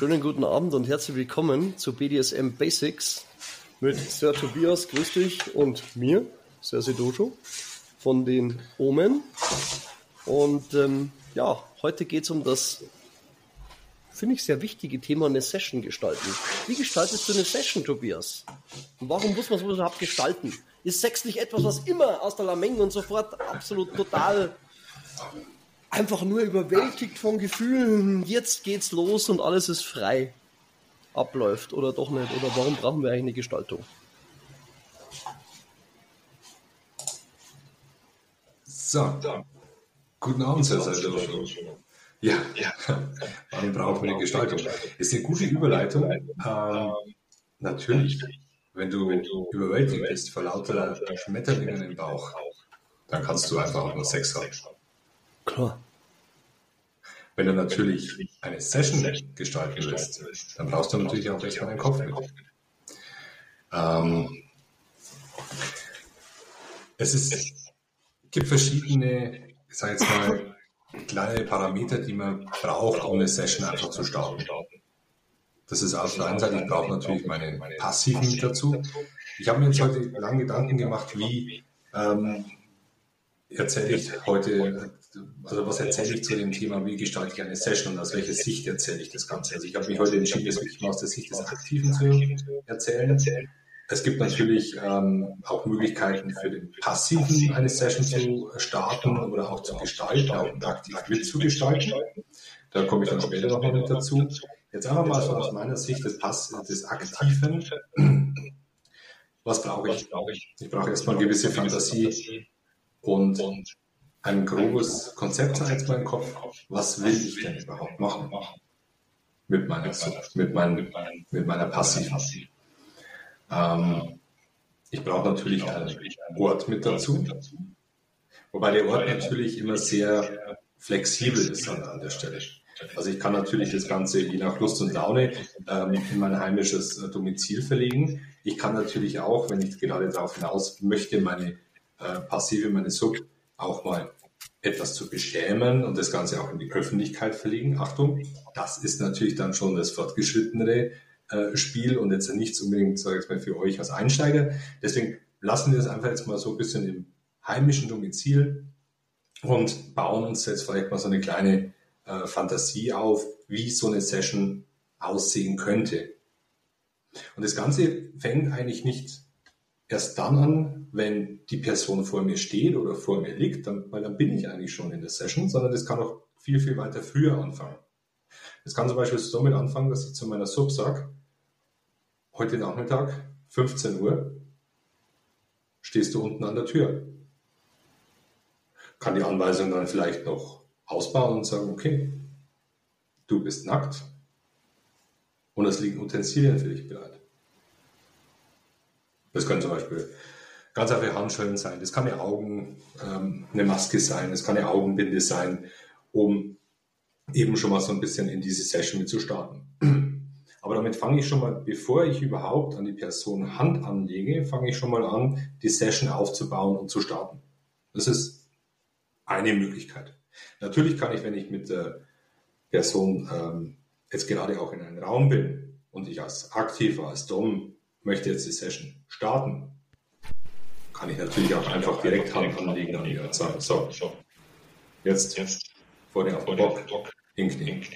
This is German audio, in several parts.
Schönen guten Abend und herzlich willkommen zu BDSM Basics mit Sir Tobias, grüß dich, und mir, Sir Sedojo, von den Omen. Und ähm, ja, heute geht es um das, finde ich, sehr wichtige Thema, eine Session gestalten. Wie gestaltest du eine Session, Tobias? Und warum muss man sowas überhaupt gestalten? Ist Sex nicht etwas, was immer aus der Lameng und sofort absolut total einfach nur überwältigt von Gefühlen, jetzt geht's los und alles ist frei abläuft oder doch nicht? Oder warum brauchen wir eigentlich eine Gestaltung? So, guten Abend, Herr Seiler. Ja, ja. warum brauchen wir eine Gestaltung? Ist eine gute Überleitung. Ähm, natürlich, wenn du überwältigt bist vor lauter Schmetterlingen im Bauch, dann kannst du einfach auch nur Sex haben. Klar. Wenn du natürlich eine Session gestalten willst, dann brauchst du natürlich auch erstmal einen Kopf mit. Ähm, es ist, gibt verschiedene, ich sage jetzt mal, kleine Parameter, die man braucht, um eine Session einfach zu starten. Das ist auf der einen Seite, ich brauche natürlich meinen passiven dazu. Ich habe mir jetzt heute lange Gedanken gemacht, wie ähm, erzähle ich heute, also was erzähle ich zu dem Thema, wie gestalte ich eine Session und aus welcher Sicht erzähle ich das Ganze. Also ich habe mich heute entschieden, das wirklich mal aus der Sicht des Aktiven zu erzählen. Es gibt natürlich ähm, auch Möglichkeiten für den Passiven eine Session zu starten oder auch zu gestalten, auch aktiv mitzugestalten. Da komme ich dann später nochmal mit dazu. Jetzt einfach mal so aus meiner Sicht des, Pass des Aktiven. Was brauche ich? Ich brauche erstmal gewisse Fantasie, und ein grobes Konzept jetzt mal im Kopf, was will ich denn überhaupt machen mit meiner mit, meinem, mit meiner Passiv. Ähm, ich brauche natürlich einen Ort mit dazu, wobei der Ort natürlich immer sehr flexibel ist an der Stelle. Also ich kann natürlich das Ganze je nach Lust und Laune ähm, in mein heimisches äh, Domizil verlegen. Ich kann natürlich auch, wenn ich gerade darauf hinaus möchte, meine äh, passive meine Sub auch mal etwas zu beschämen und das Ganze auch in die Öffentlichkeit verlegen. Achtung, das ist natürlich dann schon das fortgeschrittenere äh, Spiel und jetzt nichts unbedingt, sage ich mal, für euch als Einsteiger. Deswegen lassen wir das einfach jetzt mal so ein bisschen im heimischen Domizil und bauen uns jetzt vielleicht mal so eine kleine äh, Fantasie auf, wie so eine Session aussehen könnte. Und das Ganze fängt eigentlich nicht erst dann an, wenn die Person vor mir steht oder vor mir liegt, dann, weil dann bin ich eigentlich schon in der Session, sondern das kann auch viel, viel weiter früher anfangen. Es kann zum Beispiel damit anfangen, dass ich zu meiner Sub sage, heute Nachmittag, 15 Uhr, stehst du unten an der Tür. Kann die Anweisung dann vielleicht noch ausbauen und sagen, okay, du bist nackt und es liegen Utensilien für dich bereit. Das können zum Beispiel ganz einfache Handschellen sein, das kann eine Augen, ähm, eine Maske sein, das kann eine Augenbinde sein, um eben schon mal so ein bisschen in diese Session mit zu starten. Aber damit fange ich schon mal, bevor ich überhaupt an die Person Hand anlege, fange ich schon mal an, die Session aufzubauen und zu starten. Das ist eine Möglichkeit. Natürlich kann ich, wenn ich mit der Person ähm, jetzt gerade auch in einem Raum bin und ich als Aktiver, als Dom möchte jetzt die Session starten, kann ich natürlich auch einfach direkt Hand anlegen und sagen, so, jetzt, jetzt. Vor den Bock, hinknien.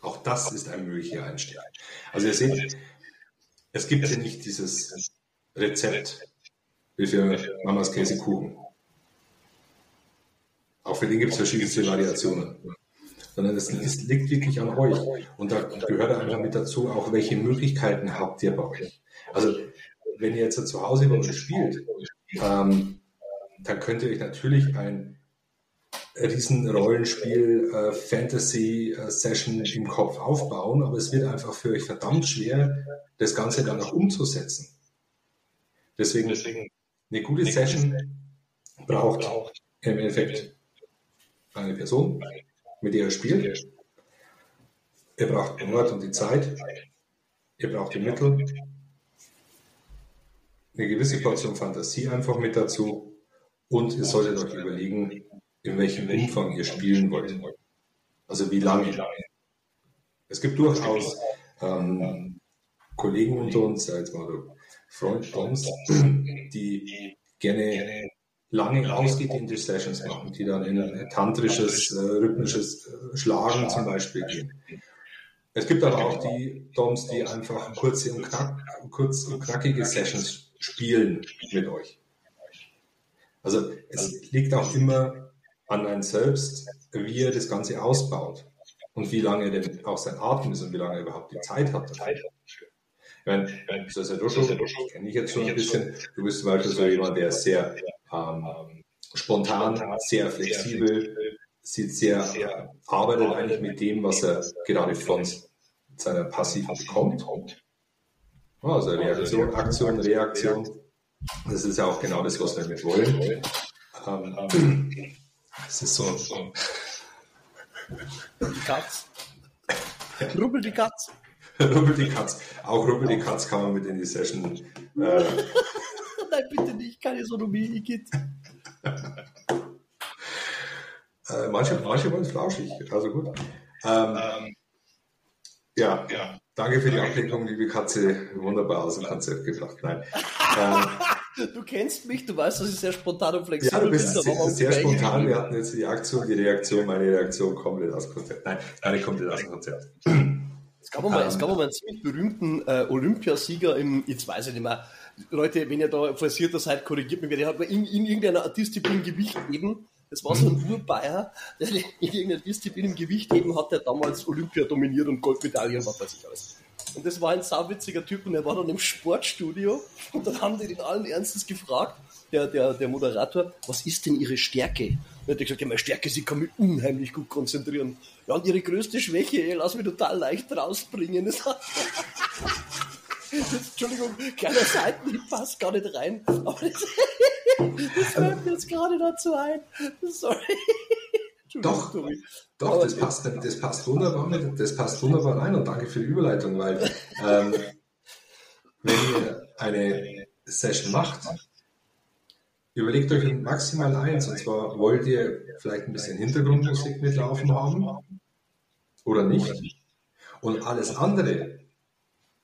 Auch das ist ein möglicher Einstieg. Also ihr seht, es gibt hier nicht dieses Rezept wie für Mamas Käsekuchen. Auch für den gibt es verschiedene Variationen sondern es liegt wirklich an euch. Und da gehört einfach mit dazu, auch welche Möglichkeiten habt ihr bei euch. Also wenn ihr jetzt zu Hause bei euch spielt, ähm, dann könnt ihr euch natürlich ein riesen Rollenspiel äh, Fantasy äh, Session im Kopf aufbauen, aber es wird einfach für euch verdammt schwer, das Ganze dann auch umzusetzen. Deswegen eine gute Session braucht im Endeffekt eine Person, mit der er spielt. Ihr braucht den Ort und die Zeit. Ihr braucht die Mittel. Eine gewisse Portion Fantasie einfach mit dazu. Und ihr solltet euch überlegen, in welchem Umfang ihr spielen wollt. Also wie lange. Es gibt durchaus ähm, Kollegen unter uns, jetzt mal Freund die gerne lange ausgedehnte Sessions machen, die dann in ein tantrisches, äh, rhythmisches äh, Schlagen zum Beispiel gehen. Es gibt aber auch die Doms, die einfach kurze und, knack, kurz und knackige Sessions spielen mit euch. Also es liegt auch immer an einem selbst, wie er das Ganze ausbaut und wie lange denn auch sein Atem ist und wie lange er überhaupt die Zeit hat. Dafür. Ich meine, Sasadosho kenne ich jetzt schon ein bisschen. Du bist zum Beispiel so jemand, der sehr ähm, spontan, sehr flexibel, sieht sehr, arbeitet eigentlich mit dem, was er gerade von seiner Passiven bekommt. Also Reaktion, Aktion, Reaktion. Das ist ja auch genau das, was wir mit wollen. Ähm, es ist so. Die Katz. Rubbel die Katz. Rubbel die Katz. Auch Rubbel die Katz kann man mit in die Session. Äh, Nein, bitte nicht, keine Sonomie, Igitt. äh, manche, manche wollen es flauschig, also gut. Ähm, ja, ja, danke für die Ablenkung, liebe Katze. Wunderbar aus dem Konzept gebracht. Nein. Ähm, Du kennst mich, du weißt, dass ich sehr spontan und flexibel bin. Ja, du bist sehr, sehr spontan. Wir hatten jetzt die Aktion, die Reaktion, meine Reaktion komplett aus dem Konzept. Nein, meine komplett aus dem Konzept. Es gab mal, es gab mal einen ziemlich berühmten äh, Olympiasieger im, jetzt weiß ich nicht mehr, Leute, wenn ihr da versierter seid, korrigiert mich, der hat in, in irgendeiner Disziplin Gewicht heben. Das war so ein Urbayer, der in irgendeiner Disziplin im Gewicht heben hat, der damals Olympia dominiert und Goldmedaillen, was weiß ich alles. Und das war ein sauwitziger Typ und er war dann im Sportstudio und dann haben die den allen Ernstes gefragt, der, der, der Moderator, was ist denn ihre Stärke? Und er hat gesagt, ja, meine Stärke, sie kann mich unheimlich gut konzentrieren. Ja, und ihre größte Schwäche, ey, lass mich total leicht rausbringen. Das hat Entschuldigung, kleiner Seitenhieb passt gar nicht rein, aber das, das fällt mir jetzt gerade dazu ein. Sorry. Doch, doch, das passt, das passt wunderbar mit, das passt wunderbar rein und danke für die Überleitung, weil ähm, wenn ihr eine Session macht, überlegt euch maximal eins, und zwar wollt ihr vielleicht ein bisschen Hintergrundmusik mitlaufen haben oder nicht. Und alles andere,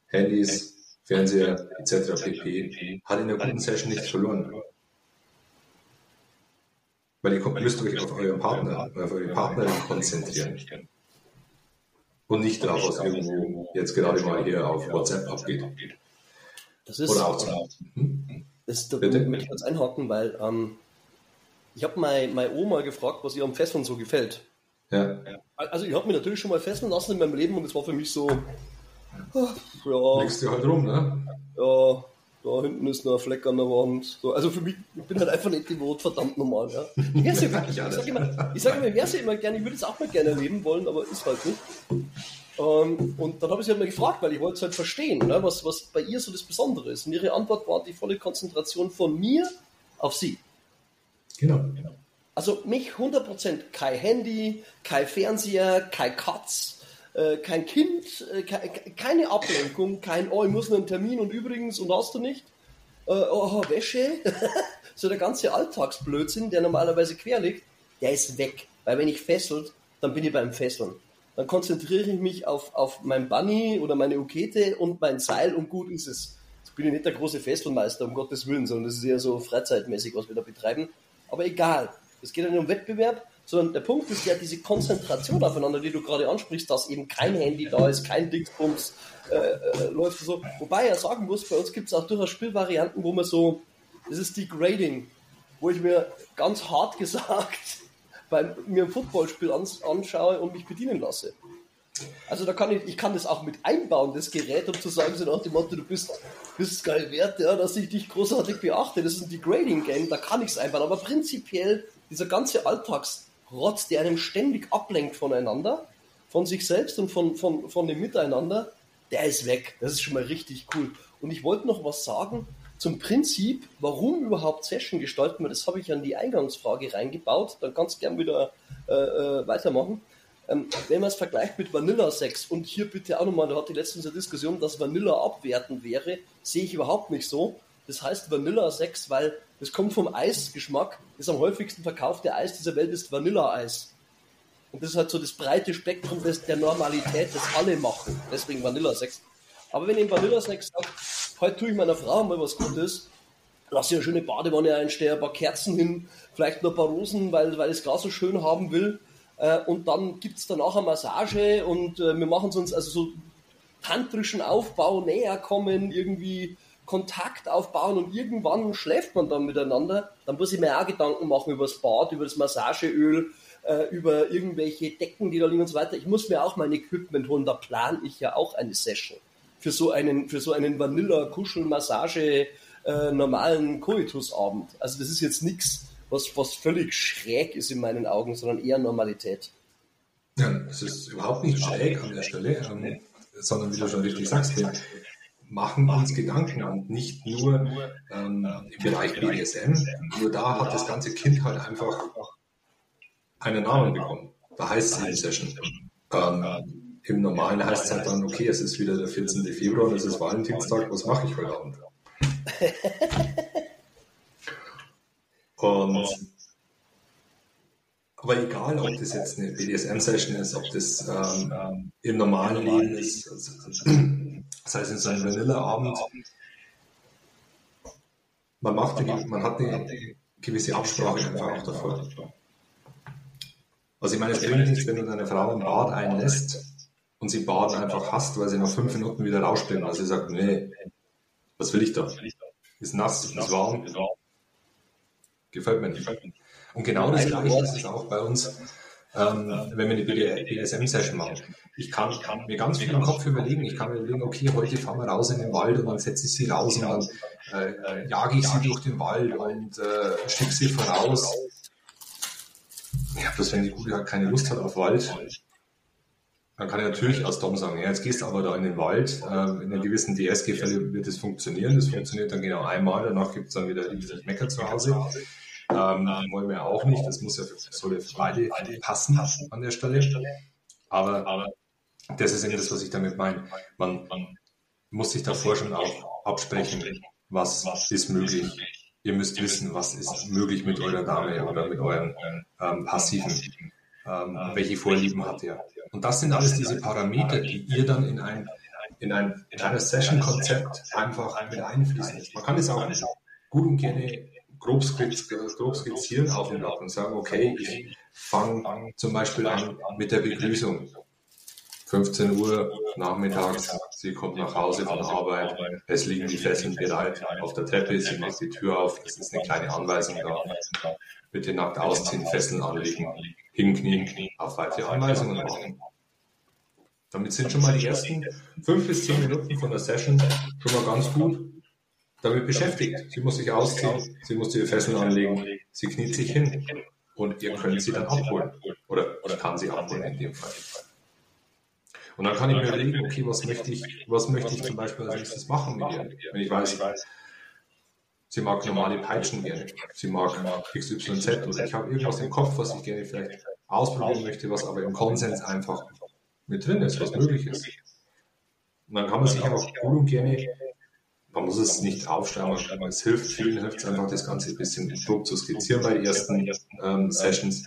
Handys, Fernseher etc. pp. hat in der guten Session nichts verloren. Weil ihr müsst euch auf euren Partner, auf eure Partnerin konzentrieren. Und nicht darauf, was irgendwo jetzt gerade mal hier auf WhatsApp abgeht. Das ist, Oder auch zum hm? Das, da Bitte? möchte ich kurz einhaken, weil ähm, ich habe meine, meine Oma gefragt, was ihr am Fesseln so gefällt. Ja. Also ich habe mich natürlich schon mal fesseln lassen in meinem Leben und es war für mich so, ja. Legst du halt rum, ne? Ja, da hinten ist noch ein Fleck an der Wand. So, also für mich, ich bin halt einfach nicht devot, verdammt normal. Ja. Ich, ja ich sage immer, ich sag immer, ich wäre ja immer gerne, ich würde es auch mal gerne erleben wollen, aber ist halt nicht. Ähm, und dann habe ich sie halt mal gefragt, weil ich wollte es halt verstehen, ne, was, was bei ihr so das Besondere ist. Und ihre Antwort war die volle Konzentration von mir auf sie. Genau. genau. Also mich 100% kein Handy, kein Fernseher, kein Katz, äh, kein Kind, äh, keine Ablenkung, kein, oh, ich muss einen Termin und übrigens und hast du nicht. Äh, oh, Wäsche. so der ganze Alltagsblödsinn, der normalerweise quer liegt, der ist weg. Weil wenn ich fesselt, dann bin ich beim Fesseln. Dann konzentriere ich mich auf, auf mein Bunny oder meine Ukete und mein Seil und gut ist es. Jetzt bin ich nicht der große Fesselmeister, um Gottes Willen, sondern das ist eher so freizeitmäßig, was wir da betreiben. Aber egal. Es geht ja nicht um Wettbewerb, sondern der Punkt ist ja diese Konzentration aufeinander, die du gerade ansprichst, dass eben kein Handy da ist, kein Dingsbums äh, äh, läuft so. Wobei er sagen muss, bei uns gibt es auch durchaus Spielvarianten, wo man so, das ist Degrading, wo ich mir ganz hart gesagt bei mir ein Footballspiel ans, anschaue und mich bedienen lasse. Also da kann ich, ich kann das auch mit einbauen, das Gerät, um zu sagen, so nach dem Motto, du bist, bist geil wert, ja, dass ich dich großartig beachte. Das ist ein Degrading-Game, da kann ich es einbauen. Aber prinzipiell, dieser ganze Alltags, Rotz, der einem ständig ablenkt voneinander, von sich selbst und von, von, von dem Miteinander, der ist weg. Das ist schon mal richtig cool. Und ich wollte noch was sagen zum Prinzip, warum überhaupt Session gestalten wir. Das habe ich an die Eingangsfrage reingebaut. Dann du gern wieder äh, äh, weitermachen. Ähm, wenn man es vergleicht mit Vanilla Sex und hier bitte auch nochmal, da hatte letztens eine Diskussion, dass Vanilla abwertend wäre, sehe ich überhaupt nicht so. Das heißt Vanilla Sex, weil das kommt vom Eisgeschmack. Das am häufigsten verkaufte Eis dieser Welt ist Vanilleeis. Und das ist halt so das breite Spektrum des, der Normalität, das alle machen. Deswegen Vanilla-Sex. Aber wenn ich im Vanilla-Sex sage, heute tue ich meiner Frau mal was Gutes, lasse ihr eine schöne Badewanne einstellen, ein paar Kerzen hin, vielleicht nur ein paar Rosen, weil, weil ich es gar so schön haben will. Äh, und dann gibt es danach eine Massage und äh, wir machen es uns also so tantrischen Aufbau näher kommen, irgendwie Kontakt aufbauen und irgendwann schläft man dann miteinander. Dann muss ich mir auch Gedanken machen über das Bad, über das Massageöl, äh, über irgendwelche Decken, die da liegen und so weiter. Ich muss mir auch mein Equipment holen, da plane ich ja auch eine Session. Für so einen, für so einen Vanilla-Kuschel-Massage- äh, normalen Koitusabend. Also das ist jetzt nichts, was, was völlig schräg ist in meinen Augen, sondern eher Normalität. Ja, es ist überhaupt nicht schräg an der Stelle, ähm, sondern wie du schon richtig sagst, wir machen uns Gedanken und nicht nur ähm, im Bereich BDSM, nur da hat das ganze Kind halt einfach einen Namen bekommen. Da heißt es in Session. Ähm, Im Normalen heißt es halt dann, okay, es ist wieder der 14. Februar und es ist Valentinstag, was mache ich heute Abend? Und aber egal, ob das jetzt eine BDSM-Session ist, ob das ähm, im normalen Leben ist, also, das heißt in so einem Vanilla-Abend, man, macht eine, man hat eine gewisse Absprache einfach auch davor. Also ich meine, es bringt nichts, wenn du deine Frau im Bad einlässt und sie Baden einfach hasst, weil sie nach fünf Minuten wieder rausspringt, weil sie sagt, nee, was will ich da? Ist nass, ist warm. Gefällt mir nicht. Und genau das Gleiche ist es auch bei uns, ähm, wenn wir eine BDSM-Session machen. Ich kann, kann, mir ganz viel im Kopf überlegen. Ich kann mir überlegen, okay, heute fahren wir raus in den Wald und dann setze ich sie raus und dann äh, äh, jage ich sie durch den Wald und äh, schicke sie voraus. Ja, bloß wenn die Gute halt keine Lust hat auf Wald, dann kann ich natürlich als Dom sagen, ja, jetzt gehst du aber da in den Wald, äh, in einer gewissen DS-Gefälle wird es funktionieren. Das funktioniert dann genau einmal, danach gibt es dann wieder dieses Mecker zu Hause. Ähm, wollen wir auch nicht, das muss ja für, soll ja für beide passen an der Stelle. Aber das ist eben das, was ich damit meine. Man muss sich davor schon auch absprechen, was ist möglich. Ihr müsst wissen, was ist möglich mit eurer Dame oder mit euren ähm, Passiven. Ähm, welche Vorlieben hat ihr? Und das sind alles diese Parameter, die ihr dann in ein, in ein, in ein Session-Konzept einfach mit einfließen Man kann es auch gut und gerne grob, grob skizzieren auf dem Blatt und sagen, okay, ich fange zum Beispiel an mit der Begrüßung. 15 Uhr nachmittags, sie kommt nach Hause von Arbeit, es liegen die Fesseln bereit auf der Treppe, sie macht die Tür auf, es ist eine kleine Anweisung da. Bitte nackt ausziehen, Fesseln anlegen, hinknien, auf weitere Anweisungen machen. Damit sind schon mal die ersten fünf bis zehn Minuten von der Session schon mal ganz gut damit beschäftigt. Sie muss sich ausziehen, sie muss die Fesseln anlegen, sie kniet sich hin und ihr könnt sie dann abholen. Oder ich kann sie abholen in dem Fall. Und dann kann ich mir überlegen, okay, was möchte ich, was möchte ich zum Beispiel als nächstes machen mit ihr? Wenn ich weiß, sie mag normale Peitschen gerne, sie mag XYZ oder ich habe irgendwas im Kopf, was ich gerne vielleicht ausprobieren möchte, was aber im Konsens einfach mit drin ist, was möglich ist. Und dann kann man sich auch gut und gerne, man muss es nicht aufschreiben, aber es hilft, vielen hilft es einfach, das Ganze ein bisschen grob zu skizzieren bei ersten ähm, Sessions.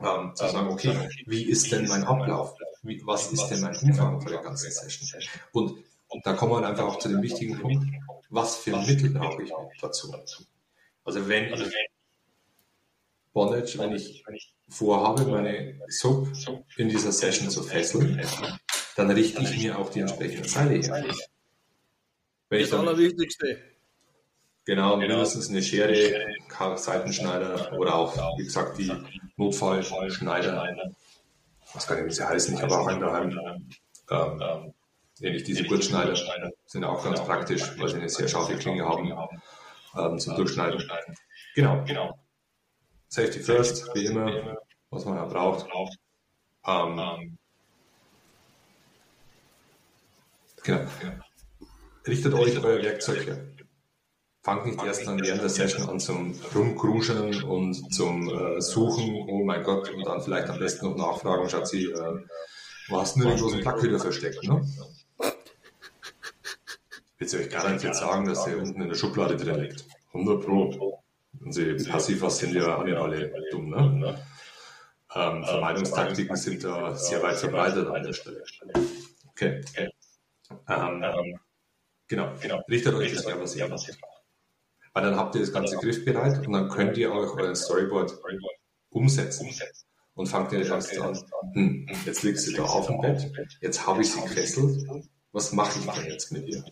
Ähm, zu sagen, okay, wie ist denn mein Ablauf? Wie, was ist denn mein Umfang für der ganzen Session? Und, und da kommen wir einfach auch zu dem wichtigen Punkt, was für Mittel brauche ich dazu? Also wenn ich Bondage, wenn ich vorhabe, meine Sub in dieser Session zu fesseln, dann richte ich mir auch die entsprechenden Seile her. Wenn das Allerwichtigste. Genau, mindestens eine Schere, Seitenschneider oder auch, wie gesagt, die Notfallschneider. Was kann ich, sie heißen, ich habe auch einen daheim. Ähm, ähnlich diese Gurtschneider sind auch ganz praktisch, weil sie eine sehr scharfe Klinge haben ähm, zum Durchschneiden. Genau. Safety first, wie immer, was man ja braucht. Ähm, genau. Richtet euch euer Werkzeug her. Fangt nicht erst dann während der Session an zum Rumkruscheln und zum äh, Suchen, oh mein Gott, und dann vielleicht am besten noch nachfragen, Schatzi, äh, wo hast du denn den großen Plack wieder versteckt, ne? Willst du euch garantiert sagen, dass der unten in der Schublade drin liegt. 100 Pro. Und sie passiv was sind ja alle, alle dumm, ne? Ähm, Vermeidungstaktiken sind da sehr weit verbreitet an der Stelle. Okay. Ähm, genau. genau. Richtet euch das was ihr macht. Weil dann habt ihr das ganze griffbereit und dann könnt ihr auch euren Storyboard umsetzen. Und fangt ihr erst an, hm, jetzt liegst du da auf dem Bett, jetzt habe ich sie gefesselt, was mache ich denn jetzt mit ihr?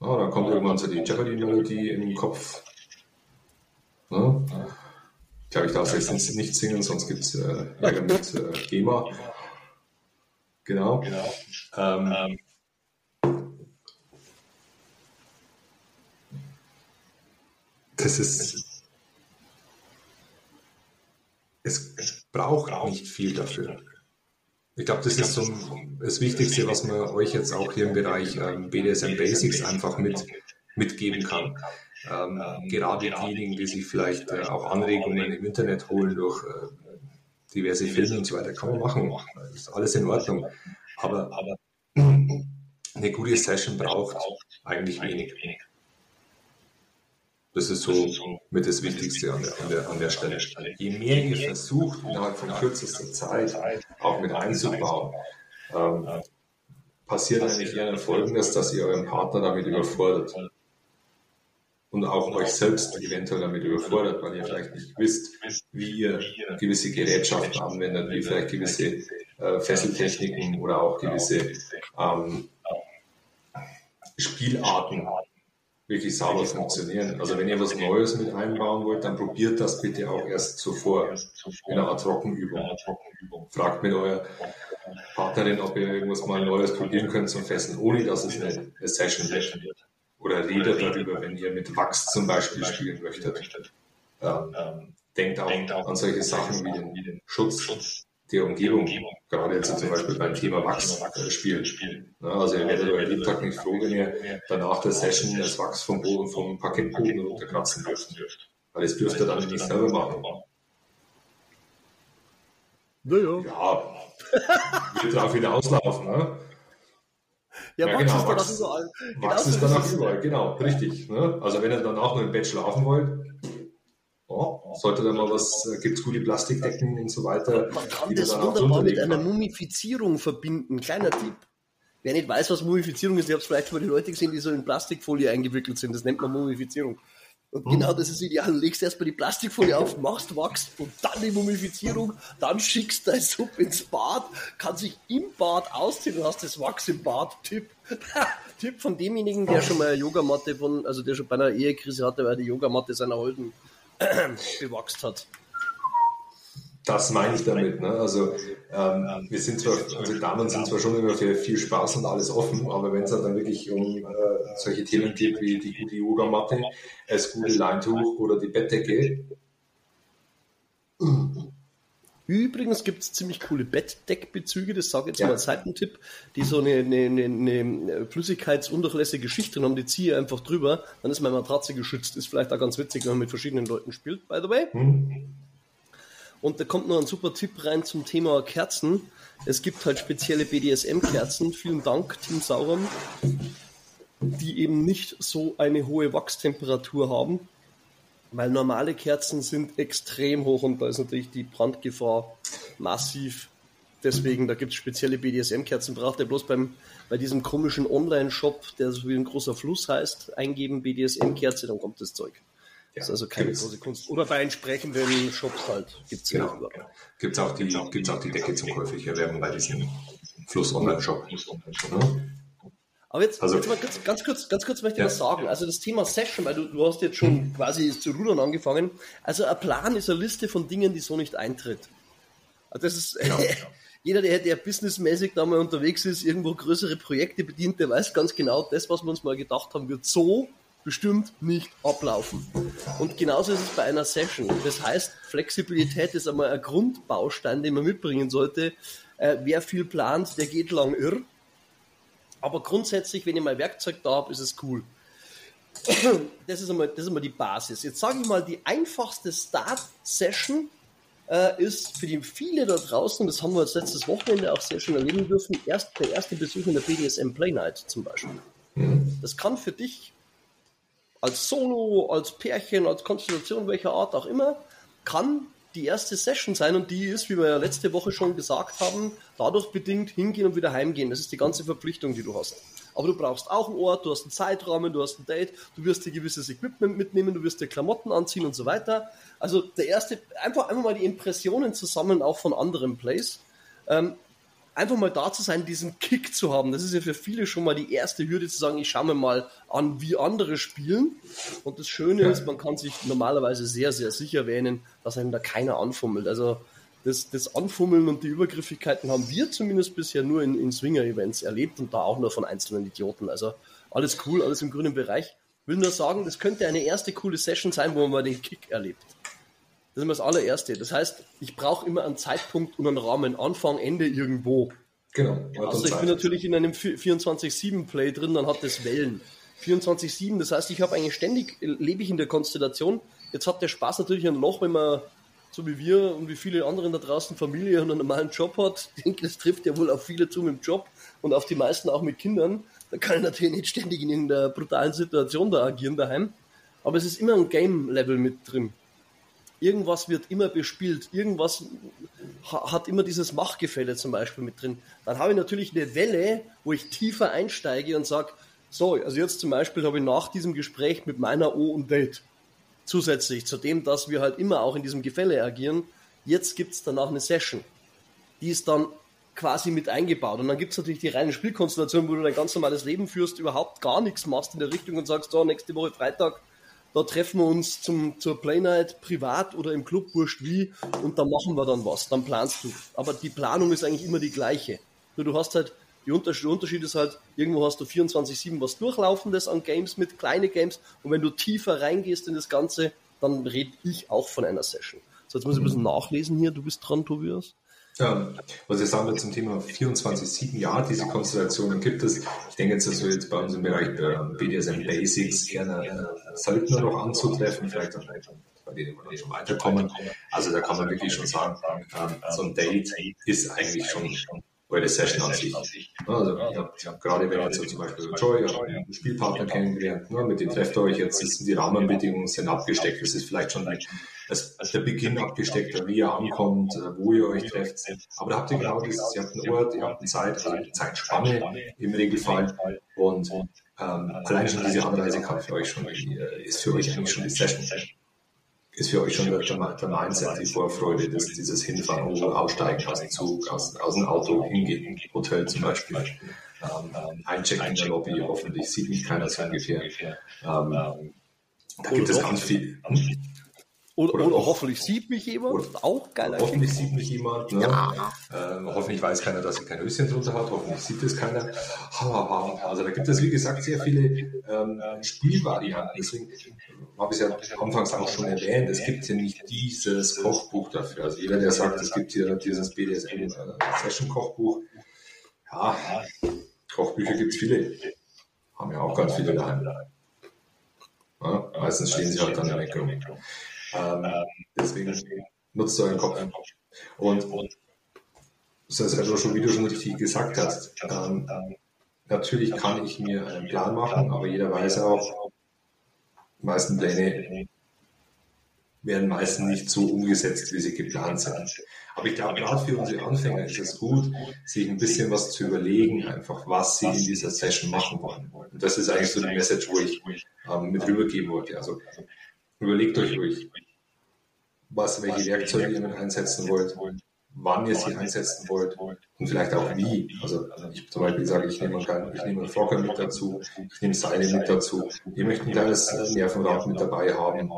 Oh, dann kommt irgendwann so die Jeopardy-Melodie im Kopf. Ja. Ich glaube, ich darf jetzt nicht singen, sonst gibt es äh, Ärger mit äh, GEMA. Genau. genau. Ähm, das ist. Es braucht nicht viel dafür. Ich glaube, das ist so das Wichtigste, was man euch jetzt auch hier im Bereich ähm, BDSM Basics einfach mit, mitgeben kann. Ähm, gerade diejenigen, die sich vielleicht äh, auch Anregungen im Internet holen durch äh, diverse Filme und so weiter, kann man machen. Ist alles in Ordnung. Aber eine gute Session braucht eigentlich wenig. Das ist so mit das Wichtigste an der, an der, an der Stelle. Je mehr ihr versucht, innerhalb von kürzester Zeit auch mit einzubauen, ähm, passiert eigentlich eher Folgendes, dass ihr euren Partner damit überfordert. Und auch euch selbst eventuell damit überfordert, weil ihr vielleicht nicht wisst, wie ihr gewisse Gerätschaften anwendet, wie vielleicht gewisse äh, Fesseltechniken oder auch gewisse ähm, Spielarten wirklich sauber funktionieren. Also wenn ihr was Neues mit einbauen wollt, dann probiert das bitte auch erst zuvor in einer Trockenübung. Fragt mit eurer Partnerin, ob ihr irgendwas mal Neues probieren könnt zum Fesseln, ohne dass es eine, Session wird. Oder redet darüber, wenn ihr mit Wachs zum Beispiel spielen möchtet. Ähm, denkt auch an solche Sachen wie den Schutz der Umgebung, gerade jetzt zum Beispiel beim Thema Wachsspiel. Ja, also ihr werdet euer Lebtag nicht froh, wenn ihr danach der Session das Wachs vom Boden, vom Parkettboden runterkratzen dürft. Weil das dürft ihr dann nicht selber machen. Naja. Ja, wird darauf wieder auslaufen, ne? Ja, ja Wachs genau, ist Wachs, überall. Wachs ist danach überall, genau, richtig. Ne? Also wenn ihr danach nur im Bett schlafen wollt, sollte da mal was, äh, gibt es gute Plastikdecken und so weiter. Man kann das wunderbar mit einer Mumifizierung verbinden. Kleiner Tipp. Wer nicht weiß, was Mumifizierung ist, ich habe es vielleicht schon mal die Leute gesehen, die so in Plastikfolie eingewickelt sind. Das nennt man Mumifizierung. Und hm. genau das ist ideal. Du legst erstmal die Plastikfolie auf, machst Wachs und dann die Mumifizierung, dann schickst dein Sub ins Bad, kann sich im Bad ausziehen und hast das Wachs im Bad. Tipp. Tipp von demjenigen, der schon mal eine Yogamatte von, also der schon bei einer Ehekrise hatte, weil die Yogamatte seiner Holden bewachst hat. Das meine ich damit. Ne? Also ähm, wir sind zwar, also Damen sind zwar schon immer für viel Spaß und alles offen, aber wenn es dann wirklich um äh, solche Themen geht wie die gute Yogamatte, das gute Leintuch oder die Bettdecke. Übrigens gibt es ziemlich coole Bettdeckbezüge, das sage ich jetzt ja. mal als Seitentipp, die so eine, eine, eine, eine flüssigkeitsunterlässige Schicht drin haben, die ziehe einfach drüber, dann ist meine Matratze geschützt. Ist vielleicht auch ganz witzig, wenn man mit verschiedenen Leuten spielt, by the way. Hm. Und da kommt noch ein super Tipp rein zum Thema Kerzen. Es gibt halt spezielle BDSM-Kerzen. Vielen Dank, Team Sauron, die eben nicht so eine hohe Wachstemperatur haben weil normale Kerzen sind extrem hoch und da ist natürlich die Brandgefahr massiv. Deswegen, da gibt es spezielle BDSM-Kerzen, braucht ihr bloß beim, bei diesem komischen Online-Shop, der so wie ein großer Fluss heißt, eingeben BDSM-Kerze, dann kommt das Zeug. Das ist also keine gibt's. große Kunst. Oder bei entsprechenden Shops halt. Gibt's genau. genau. Gibt es auch, die, gibt's auch die Decke zum käuflich erwerben bei diesem Fluss-Online-Shop. Ne? Aber jetzt, also, jetzt mal ganz, ganz, kurz, ganz kurz möchte ich ja. was sagen. Also das Thema Session, weil du, du hast jetzt schon hm. quasi zu rudern angefangen. Also ein Plan ist eine Liste von Dingen, die so nicht eintritt. Also das ist, genau. jeder, der, der businessmäßig da mal unterwegs ist, irgendwo größere Projekte bedient, der weiß ganz genau, das, was wir uns mal gedacht haben, wird so bestimmt nicht ablaufen. Und genauso ist es bei einer Session. Das heißt, Flexibilität ist einmal ein Grundbaustein, den man mitbringen sollte. Äh, wer viel plant, der geht lang irr. Aber grundsätzlich, wenn ich mal Werkzeug da habe, ist es cool. Das ist einmal, das ist einmal die Basis. Jetzt sage ich mal, die einfachste Start-Session äh, ist für die viele da draußen, das haben wir jetzt letztes Wochenende auch sehr schön erleben dürfen, erst der erste Besuch in der BDSM Play Night zum Beispiel. Das kann für dich als Solo, als Pärchen, als Konstellation, welcher Art auch immer, kann die erste Session sein und die ist, wie wir ja letzte Woche schon gesagt haben, dadurch bedingt hingehen und wieder heimgehen. Das ist die ganze Verpflichtung, die du hast. Aber du brauchst auch einen Ort, du hast einen Zeitrahmen, du hast ein Date, du wirst dir gewisses Equipment mitnehmen, du wirst dir Klamotten anziehen und so weiter. Also der erste, einfach, einfach mal die Impressionen zusammen auch von anderen Plays. Ähm, einfach mal da zu sein, diesen Kick zu haben. Das ist ja für viele schon mal die erste Hürde zu sagen, ich schaue mir mal an, wie andere spielen. Und das Schöne ist, man kann sich normalerweise sehr, sehr sicher wähnen, dass einem da keiner anfummelt. Also das, das Anfummeln und die Übergriffigkeiten haben wir zumindest bisher nur in, in Swinger-Events erlebt und da auch nur von einzelnen Idioten. Also alles cool, alles im grünen Bereich. Will nur sagen, das könnte eine erste coole Session sein, wo man mal den Kick erlebt. Das ist immer das allererste. Das heißt, ich brauche immer einen Zeitpunkt und einen Rahmen, Anfang, Ende irgendwo. Genau. Also ich bin natürlich in einem 24-7-Play drin, dann hat das Wellen. 24-7, das heißt, ich habe eigentlich ständig, lebe ich in der Konstellation. Jetzt hat der Spaß natürlich ein Loch, wenn man, so wie wir und wie viele anderen da draußen, Familie und einen normalen Job hat. Ich denke, das trifft ja wohl auf viele zu mit dem Job und auf die meisten auch mit Kindern. Da kann ich natürlich nicht ständig in irgendeiner brutalen Situation da agieren daheim. Aber es ist immer ein Game-Level mit drin irgendwas wird immer bespielt, irgendwas hat immer dieses Machtgefälle zum Beispiel mit drin. Dann habe ich natürlich eine Welle, wo ich tiefer einsteige und sage, so, also jetzt zum Beispiel habe ich nach diesem Gespräch mit meiner O und Date zusätzlich zu dem, dass wir halt immer auch in diesem Gefälle agieren, jetzt gibt es danach eine Session. Die ist dann quasi mit eingebaut. Und dann gibt es natürlich die reine Spielkonstellation, wo du dein ganz normales Leben führst, überhaupt gar nichts machst in der Richtung und sagst, so, nächste Woche Freitag da treffen wir uns zum, zur Playnight privat oder im Club, wurscht wie, und da machen wir dann was, dann planst du. Aber die Planung ist eigentlich immer die gleiche. Nur du hast halt, die Unterschied, der Unterschied ist halt, irgendwo hast du 24-7 was Durchlaufendes an Games mit kleine Games und wenn du tiefer reingehst in das Ganze, dann rede ich auch von einer Session. So, jetzt muss ich ein bisschen nachlesen hier. Du bist dran, Tobias. Ja, was ich sagen will zum Thema 24-7, ja, diese Konstellationen gibt es. Ich denke jetzt, dass wir jetzt bei uns im Bereich der BDSM Basics gerne äh, Söldner noch anzutreffen, vielleicht auch bei denen wir dann schon weiterkommen. Also da kann man wirklich schon sagen, ähm, so ein Date ist eigentlich schon eure Session an sich. Also, ja, ja, gerade wenn jetzt so zum Beispiel Joy, einen Spielpartner kennengelernt, ne, mit dem trefft ihr euch jetzt, sind die Rahmenbedingungen sind abgesteckt, das ist vielleicht schon das, der Beginn abgesteckt, wie ihr ankommt, äh, wo ihr euch trefft. Aber da habt ihr genau dieses, ihr habt einen Ort, ihr habt eine Zeit, also eine Zeitspanne im Regelfall und ähm, allein schon diese Anreise kann für euch schon, äh, ist für euch eigentlich schon die Session ist für euch schon der, der Mindset, die Vorfreude, das, dieses Hinfahren, oder Aussteigen aus dem Zug, aus, aus dem Auto, hingehen, Hotel zum Beispiel, ähm, einchecken in der Lobby, hoffentlich sieht mich keiner so ungefähr. Ähm, da gibt es ganz viel. Hm? Oder, oder, oder hoffentlich sieht mich jemand, oder, auch geil. Hoffentlich sieht mich jemand. Ne? Ja. Ähm, hoffentlich weiß keiner, dass ich kein Höschen drunter hat. Hoffentlich sieht es keiner. Also da gibt es, wie gesagt, sehr viele ähm, Spielvarianten. Deswegen habe ich es ja anfangs auch schon erwähnt, es gibt ja nicht dieses Kochbuch dafür. Also jeder, der sagt, es gibt hier dieses BDSM-Session-Kochbuch, äh, ja, Kochbücher gibt es viele. Haben ja auch ganz viele daheim. Ja, meistens stehen sie halt dann in der Ecke. Ähm, deswegen nutzt euren Kopf. Und das ist also schon, wie du schon richtig gesagt hast, ähm, natürlich kann ich mir einen Plan machen, aber jeder weiß auch, die meisten Pläne werden meistens nicht so umgesetzt, wie sie geplant sind. Aber ich glaube, gerade für unsere Anfänger ist es gut, sich ein bisschen was zu überlegen, einfach was sie in dieser Session machen wollen. Und das ist eigentlich so die Message, wo ich ähm, mit rübergeben wollte. Also überlegt euch ruhig, was, welche Werkzeuge ihr mit einsetzen wollt, wann ihr sie einsetzen wollt und vielleicht auch wie. Also ich zum Beispiel sage, ich nehme, einen, ich nehme einen Flocker mit dazu, ich nehme Seile mit dazu. Ihr möchtet ein kleines Nervenrad mit dabei haben,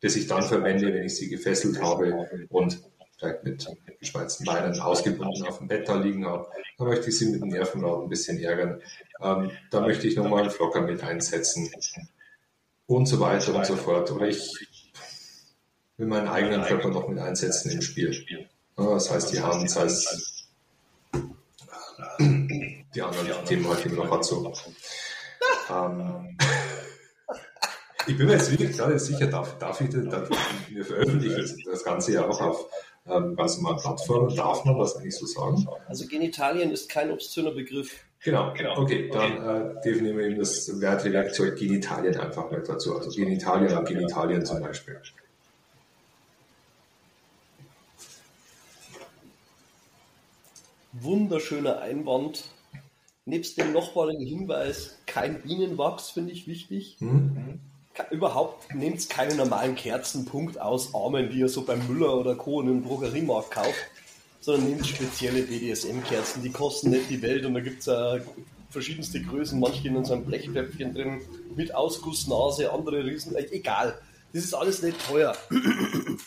das ich dann verwende, wenn ich sie gefesselt habe und vielleicht mit gespreizten Beinen ausgebunden auf dem Bett da liegen habe. Dann möchte ich sie mit dem Nervenrad ein bisschen ärgern. Ähm, da möchte ich nochmal einen Flocker mit einsetzen und so weiter und so fort. Oder ich will meinen eigenen Körper noch mit einsetzen im Spiel. Das heißt, die Hand, das heißt, die anderen Themen halt, die man noch so. Ähm, ich bin mir jetzt wirklich gerade sicher, darf, darf ich, darf, wir veröffentlichen das Ganze ja auch auf ähm, ganz normalen Plattformen. Darf man das eigentlich so sagen? Also Genitalien ist kein obszöner Begriff. Genau, genau. Okay, dann äh, definieren wir eben das Wertewerkzeug Genitalien einfach mit dazu. Also Genitalien und Genitalien zum Beispiel. Wunderschöner Einwand. Nebst dem nochmaligen Hinweis, kein Bienenwachs finde ich wichtig. Mhm. Überhaupt nehmt keine normalen Kerzenpunkt aus Armen, die ihr so beim Müller oder Co. in einem Drogeriemarkt kauft, sondern nehmt spezielle BDSM-Kerzen. Die kosten nicht die Welt und da gibt es äh, verschiedenste Größen. Manche in so einem Blechtöpfchen drin mit Ausgussnase, andere Riesen, äh, egal. Das ist alles nicht teuer.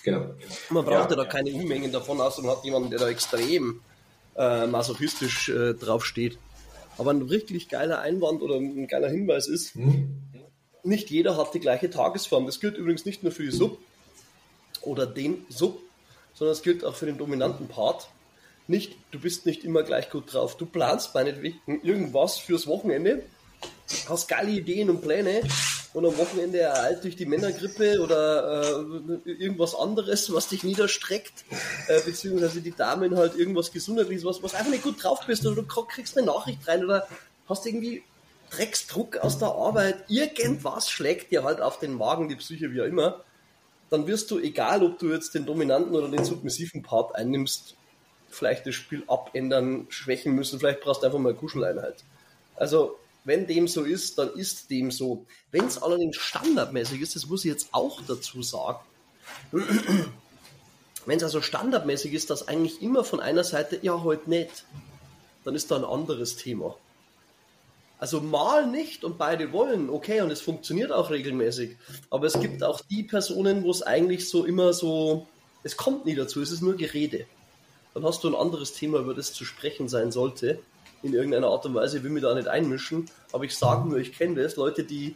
Genau. Man braucht ja, ja da keine Unmengen davon, außer man hat jemanden, der da extrem äh, masochistisch äh, drauf steht. Aber ein richtig geiler Einwand oder ein geiler Hinweis ist, hm. nicht jeder hat die gleiche Tagesform. Das gilt übrigens nicht nur für die Sub oder den Sub, sondern es gilt auch für den dominanten Part. Nicht, du bist nicht immer gleich gut drauf. Du planst meinetwegen irgendwas fürs Wochenende, hast geile Ideen und Pläne und am Wochenende ereilt durch die Männergrippe oder äh, irgendwas anderes, was dich niederstreckt, äh, beziehungsweise die Damen halt irgendwas Gesundheitliches, was, was einfach nicht gut drauf bist oder du kriegst eine Nachricht rein oder hast irgendwie Drecksdruck aus der Arbeit, irgendwas schlägt dir halt auf den Magen, die Psyche, wie auch immer, dann wirst du, egal ob du jetzt den dominanten oder den submissiven Part einnimmst, vielleicht das Spiel abändern, schwächen müssen, vielleicht brauchst du einfach mal eine Kuscheleinheit. Also wenn dem so ist, dann ist dem so. Wenn es allerdings standardmäßig ist, das muss ich jetzt auch dazu sagen, wenn es also standardmäßig ist, dass eigentlich immer von einer Seite, ja, heute halt nicht, dann ist da ein anderes Thema. Also mal nicht und beide wollen, okay, und es funktioniert auch regelmäßig. Aber es gibt auch die Personen, wo es eigentlich so immer so, es kommt nie dazu, es ist nur Gerede. Dann hast du ein anderes Thema, über das zu sprechen sein sollte in irgendeiner Art und Weise, ich will mich da nicht einmischen, aber ich sage nur, ich kenne das, Leute, die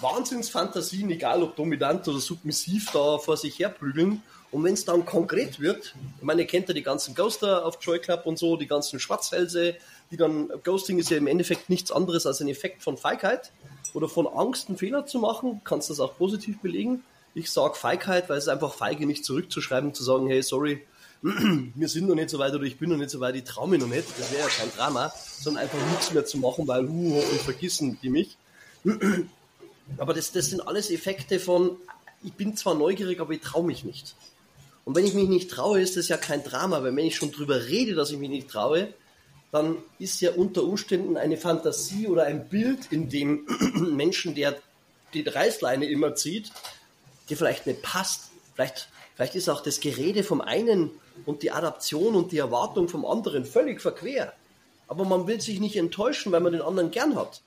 Wahnsinnsfantasien, egal ob dominant oder submissiv, da vor sich her prügeln. Und wenn es dann konkret wird, ich meine, ihr kennt ja die ganzen Ghoster auf Joy Club und so, die ganzen Schwarzhälse, die dann, Ghosting ist ja im Endeffekt nichts anderes als ein Effekt von Feigheit oder von Angst, einen Fehler zu machen, kannst das auch positiv belegen. Ich sage Feigheit, weil es ist einfach feige, nicht zurückzuschreiben, zu sagen, hey, sorry, wir sind noch nicht so weit oder ich bin noch nicht so weit, ich traue mich noch nicht, das wäre ja kein Drama, sondern einfach nichts mehr zu machen, weil hu und vergessen die mich. Aber das, das sind alles Effekte von, ich bin zwar neugierig, aber ich traue mich nicht. Und wenn ich mich nicht traue, ist das ja kein Drama, weil wenn ich schon drüber rede, dass ich mich nicht traue, dann ist ja unter Umständen eine Fantasie oder ein Bild in dem Menschen, der die Reißleine immer zieht, die vielleicht nicht passt. Vielleicht, vielleicht ist auch das Gerede vom einen und die Adaption und die Erwartung vom anderen völlig verquer. Aber man will sich nicht enttäuschen, weil man den anderen gern hat.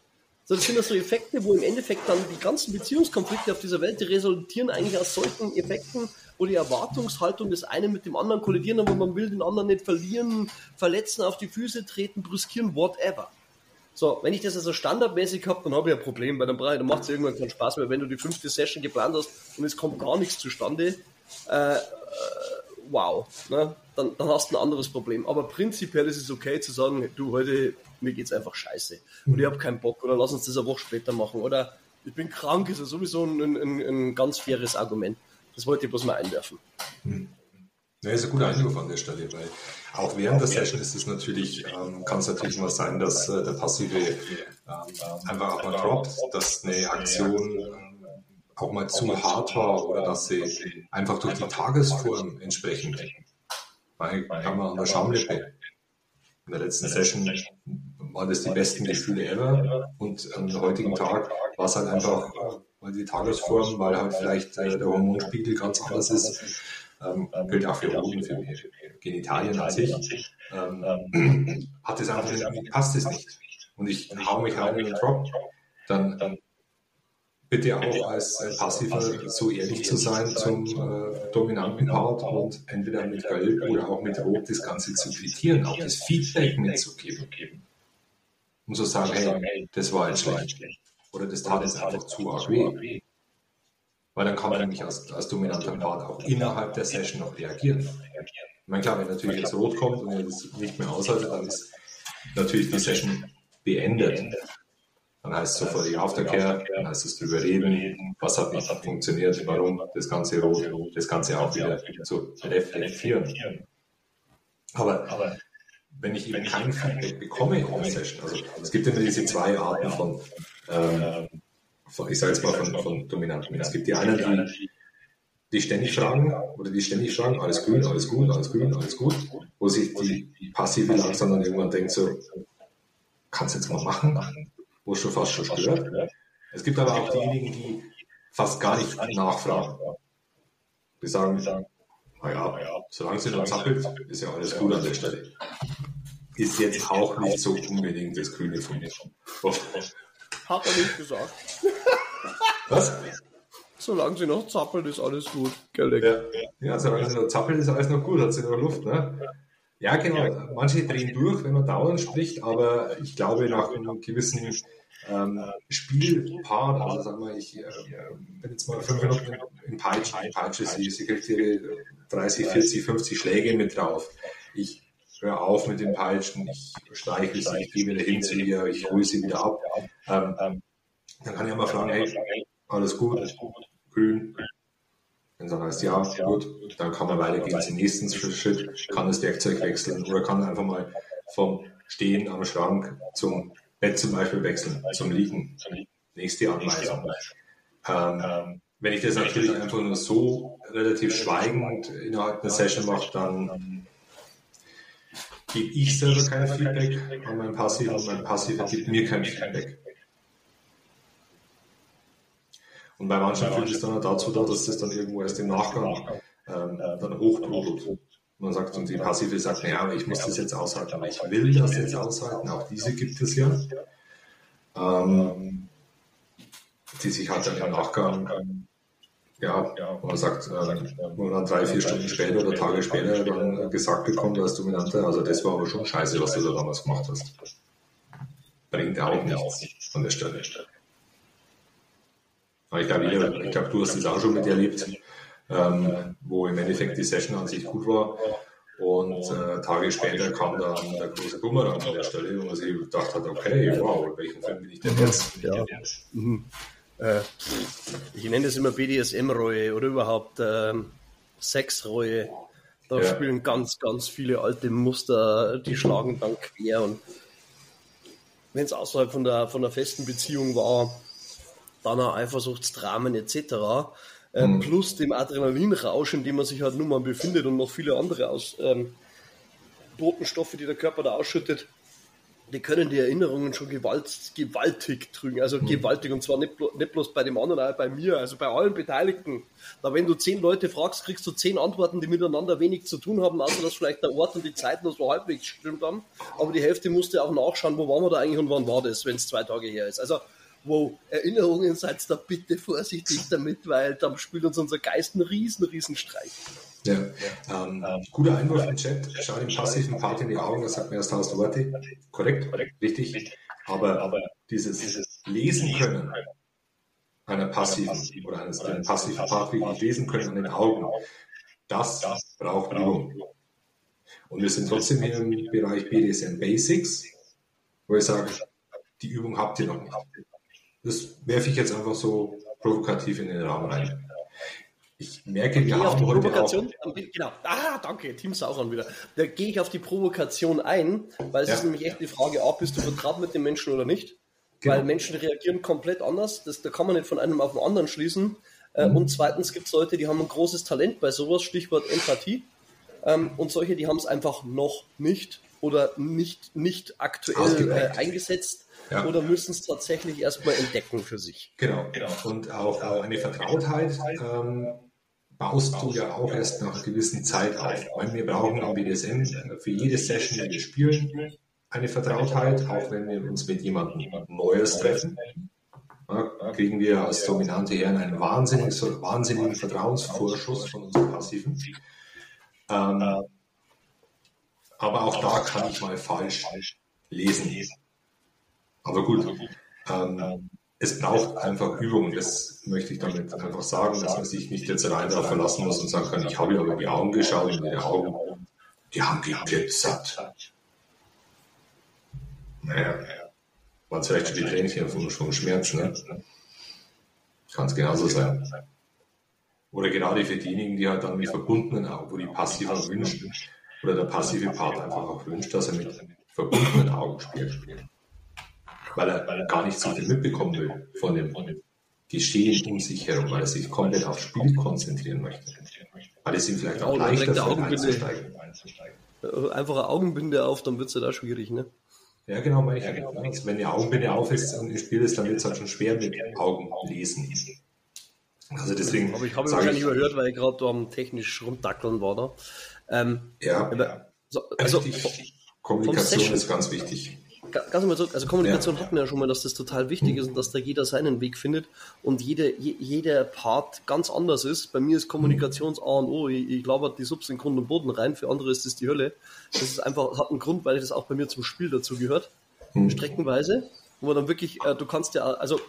So, das sind so Effekte, wo im Endeffekt dann die ganzen Beziehungskonflikte auf dieser Welt, die resultieren eigentlich aus solchen Effekten, wo die Erwartungshaltung des einen mit dem anderen kollidieren, aber man will den anderen nicht verlieren, verletzen, auf die Füße treten, brüskieren, whatever. So, wenn ich das also standardmäßig habe, dann habe ich ein Problem, weil dann, dann macht es irgendwann keinen Spaß mehr, wenn du die fünfte Session geplant hast und es kommt gar nichts zustande. Äh, äh, wow, ne? dann, dann hast du ein anderes Problem. Aber prinzipiell ist es okay zu sagen, du, heute, mir geht's einfach scheiße. Und ich habe keinen Bock oder lass uns das eine Woche später machen. Oder ich bin krank, ist ja sowieso ein, ein, ein ganz faires Argument. Das wollte ich bloß mal einwerfen. Hm. Ja, ist ein guter Einwurf an der Stelle, weil auch während der Session ist es natürlich, ähm, kann es natürlich mal sein, dass äh, der Passive ähm, einfach auch mal droppt, dass eine Aktion auch mal zu hart war oder dass sie einfach durch die Tagesform entsprechend, kann man an der Schamlippe in der letzten Session waren das die besten Gefühle ever. und am heutigen Tag war es halt einfach, weil die Tagesform, weil halt vielleicht äh, der Hormonspiegel ganz anders ist, ähm, gilt auch für Hoden, für Genitalien an sich, ähm, hat es einfach, passt es nicht. Und ich hau mich rein in den Drop, dann bitte auch als Passiver so ehrlich zu sein zum äh, dominanten Part und entweder mit Gelb oder auch mit Rot das Ganze zu quittieren, auch das Feedback mitzugeben. Und zu sagen, hey, das war jetzt schlecht. Oder das tat jetzt einfach zu arg weh. Weil dann kann man nämlich als, als dominanter Part auch innerhalb der Session noch reagieren. Ich meine, klar, wenn natürlich jetzt Rot kommt und er das nicht mehr aushaltet, dann ist natürlich die Session beendet. Dann heißt es sofort die Aftercare, dann heißt es drüber reden, was hat nicht funktioniert, warum? Das Ganze rot, das Ganze auch wieder zu reflektieren. Aber, wenn ich eben kein Feedback bekomme in der Session, also es gibt immer diese zwei Arten von, ähm, von ich sage jetzt mal von, von Dominanten. Es gibt die einen, die die ständig fragen oder die ständig fragen, alles gut, alles gut, alles gut, alles gut, wo sich die Passive langsam dann irgendwann denkt so, kannst du jetzt mal machen, wo es schon fast schon stört. Es gibt aber auch diejenigen, die fast gar nicht nachfragen. Die sagen, naja, solange sie noch zappelt, ist ja alles gut an der Stelle. Ist jetzt auch nicht so unbedingt das Grüne von mir. Hat er nicht gesagt. Was? Solange sie noch zappelt, ist alles gut. Gell, ja, ja, solange sie noch zappelt, ist alles noch gut, hat sie noch Luft. Ne? Ja, genau. Manche drehen durch, wenn man dauernd spricht, aber ich glaube, nach einem gewissen ähm, Spielpart, also sagen wir, ich äh, bin jetzt mal fünf Minuten in Peitschen, in Peitsche, sie, sie kriegt ihre 30, 40, 50 Schläge mit drauf. Ich höre auf mit den Peitschen, ich streiche sie, ich gehe wieder hin zu ihr, ich hole sie wieder ab. Ähm, dann kann ich mal fragen, hey, alles gut, grün. Wenn es dann heißt, ja, gut, dann kann man weitergehen zum nächsten Schritt, kann das Werkzeug wechseln oder kann einfach mal vom Stehen am Schrank zum Bett zum Beispiel wechseln, zum Liegen. Nächste Anweisung. Ähm, wenn ich das natürlich einfach nur so relativ schweigend innerhalb einer Session mache, dann gebe ich selber kein Feedback an meinen Passiv und mein Passiv gibt mir kein Feedback. Und bei manchen führt es dann auch dazu da, dass das dann irgendwo erst im Nachgang ähm, dann hochtrudelt. Man sagt, und die Passive sagt, naja, ich muss das jetzt aushalten, aber ich will das jetzt aushalten. Auch diese gibt es ja. Ähm, die sich halt dann im Nachgang, ja, man sagt, äh, wo dann drei, vier Stunden später oder Tage später dann gesagt bekommt als Dominante, also das war aber schon scheiße, was du da damals gemacht hast. Bringt auch nichts von der Stelle. Ich glaube, ich glaube, du hast es auch schon miterlebt ähm, wo im Endeffekt die Session an sich gut war. Und äh, Tage später kam dann der große Bumerang an der Stelle, wo man sich gedacht hat, okay, wow, in welchem Film bin ich denn jetzt? Ja. Mhm. Äh, ich nenne das immer BDSM-Reue oder überhaupt äh, Sexreue. Da ja. spielen ganz, ganz viele alte Muster, die schlagen dann quer. Und wenn es außerhalb von der, von der festen Beziehung war, dann auch Eifersuchtsdramen etc., äh, mhm. plus dem Adrenalinrausch, in dem man sich halt nun mal befindet und noch viele andere aus, ähm, Botenstoffe, die der Körper da ausschüttet, die können die Erinnerungen schon gewalt, gewaltig trügen. Also mhm. gewaltig und zwar nicht, nicht bloß bei dem anderen, auch bei mir, also bei allen Beteiligten. Da wenn du zehn Leute fragst, kriegst du zehn Antworten, die miteinander wenig zu tun haben, außer dass vielleicht der Ort und die Zeit nur so halbwegs stimmt haben. Aber die Hälfte musste auch nachschauen, wo waren wir da eigentlich und wann war das, wenn es zwei Tage her ist. Also wow, Erinnerungen, seid da bitte vorsichtig damit, weil dann spielt uns unser Geist einen riesen, riesen Streich. Ja, ähm, guter Einwurf im Chat. Schau dem passiven Part in die Augen, das sagt mir erst tausend Worte. Korrekt, richtig. Aber, aber dieses Lesen können einer passiven oder eines einem passiven Part wirklich lesen können an den Augen, das braucht Übung. Und wir sind trotzdem hier im Bereich BDSM Basics, wo ich sage, die Übung habt ihr noch nicht. Das werfe ich jetzt einfach so provokativ in den Raum rein. Ich merke, wir haben heute Provokation, auch... Genau. Ah, danke, Team Sauron wieder. Da gehe ich auf die Provokation ein, weil es ja. ist nämlich echt die Frage, A, bist du vertraut mit den Menschen oder nicht? Genau. Weil Menschen reagieren komplett anders. Das, da kann man nicht von einem auf den anderen schließen. Äh, mhm. Und zweitens gibt es Leute, die haben ein großes Talent bei sowas, Stichwort Empathie. Ähm, und solche, die haben es einfach noch nicht oder nicht, nicht aktuell äh, eingesetzt ja. oder müssen es tatsächlich erstmal entdecken für sich? Genau, genau. Und auch eine Vertrautheit ähm, baust du ja auch erst nach einer gewissen Zeit auf. Weil wir brauchen am BDSM für jede Session, die wir spielen, eine Vertrautheit, auch wenn wir uns mit jemandem Neues treffen. Ja, kriegen wir als dominante Herren einen wahnsinnigen, wahnsinnigen Vertrauensvorschuss von unseren Passiven. Ähm, aber auch da kann ich mal falsch lesen. Aber gut, ähm, es braucht einfach Übung. Das möchte ich damit einfach sagen, dass man sich nicht jetzt rein darauf verlassen muss und sagen kann, ich habe ja über die Augen geschaut und die Augen, die haben geglitzert. Naja, waren vielleicht schon die Tränchen vom, vom Schmerz, ne? Kann es genauso sein. Oder gerade für diejenigen, die halt dann mit verbundenen Augen, wo die Passive wünschen, oder der passive Part einfach auch wünscht, dass er mit verbundenen Augen spielt weil er, gar nicht so viel mitbekommen will von dem Geschehen um sich herum, weil er sich komplett aufs Spiel konzentrieren möchte. Weil es ihm vielleicht auch leichter fällt, einzusteigen. Äh, einfache Augenbinde auf, dann wird es ja da schwierig, ne? Ja, genau, meine ich. Ja, genau. Wenn die Augenbinde auf ist und im Spiel ist, dann wird es halt schon schwer mit Augen lesen. Also deswegen. Aber ich habe wahrscheinlich ich, überhört, weil ich gerade am technisch rumdackeln war da. Ähm, ja, aber, so, also, Kommunikation ist ganz wichtig ganz mal zurück, also Kommunikation ja. hatten wir ja schon mal, dass das total wichtig ist und dass da jeder seinen Weg findet und jede, je, jeder Part ganz anders ist. Bei mir ist Kommunikations A und O, ich, ich glaube die Subs in Grund und Boden rein, für andere ist das die Hölle. Das ist einfach, hat einen Grund, weil das auch bei mir zum Spiel dazu gehört, mhm. streckenweise, wo man dann wirklich, äh, du kannst ja, also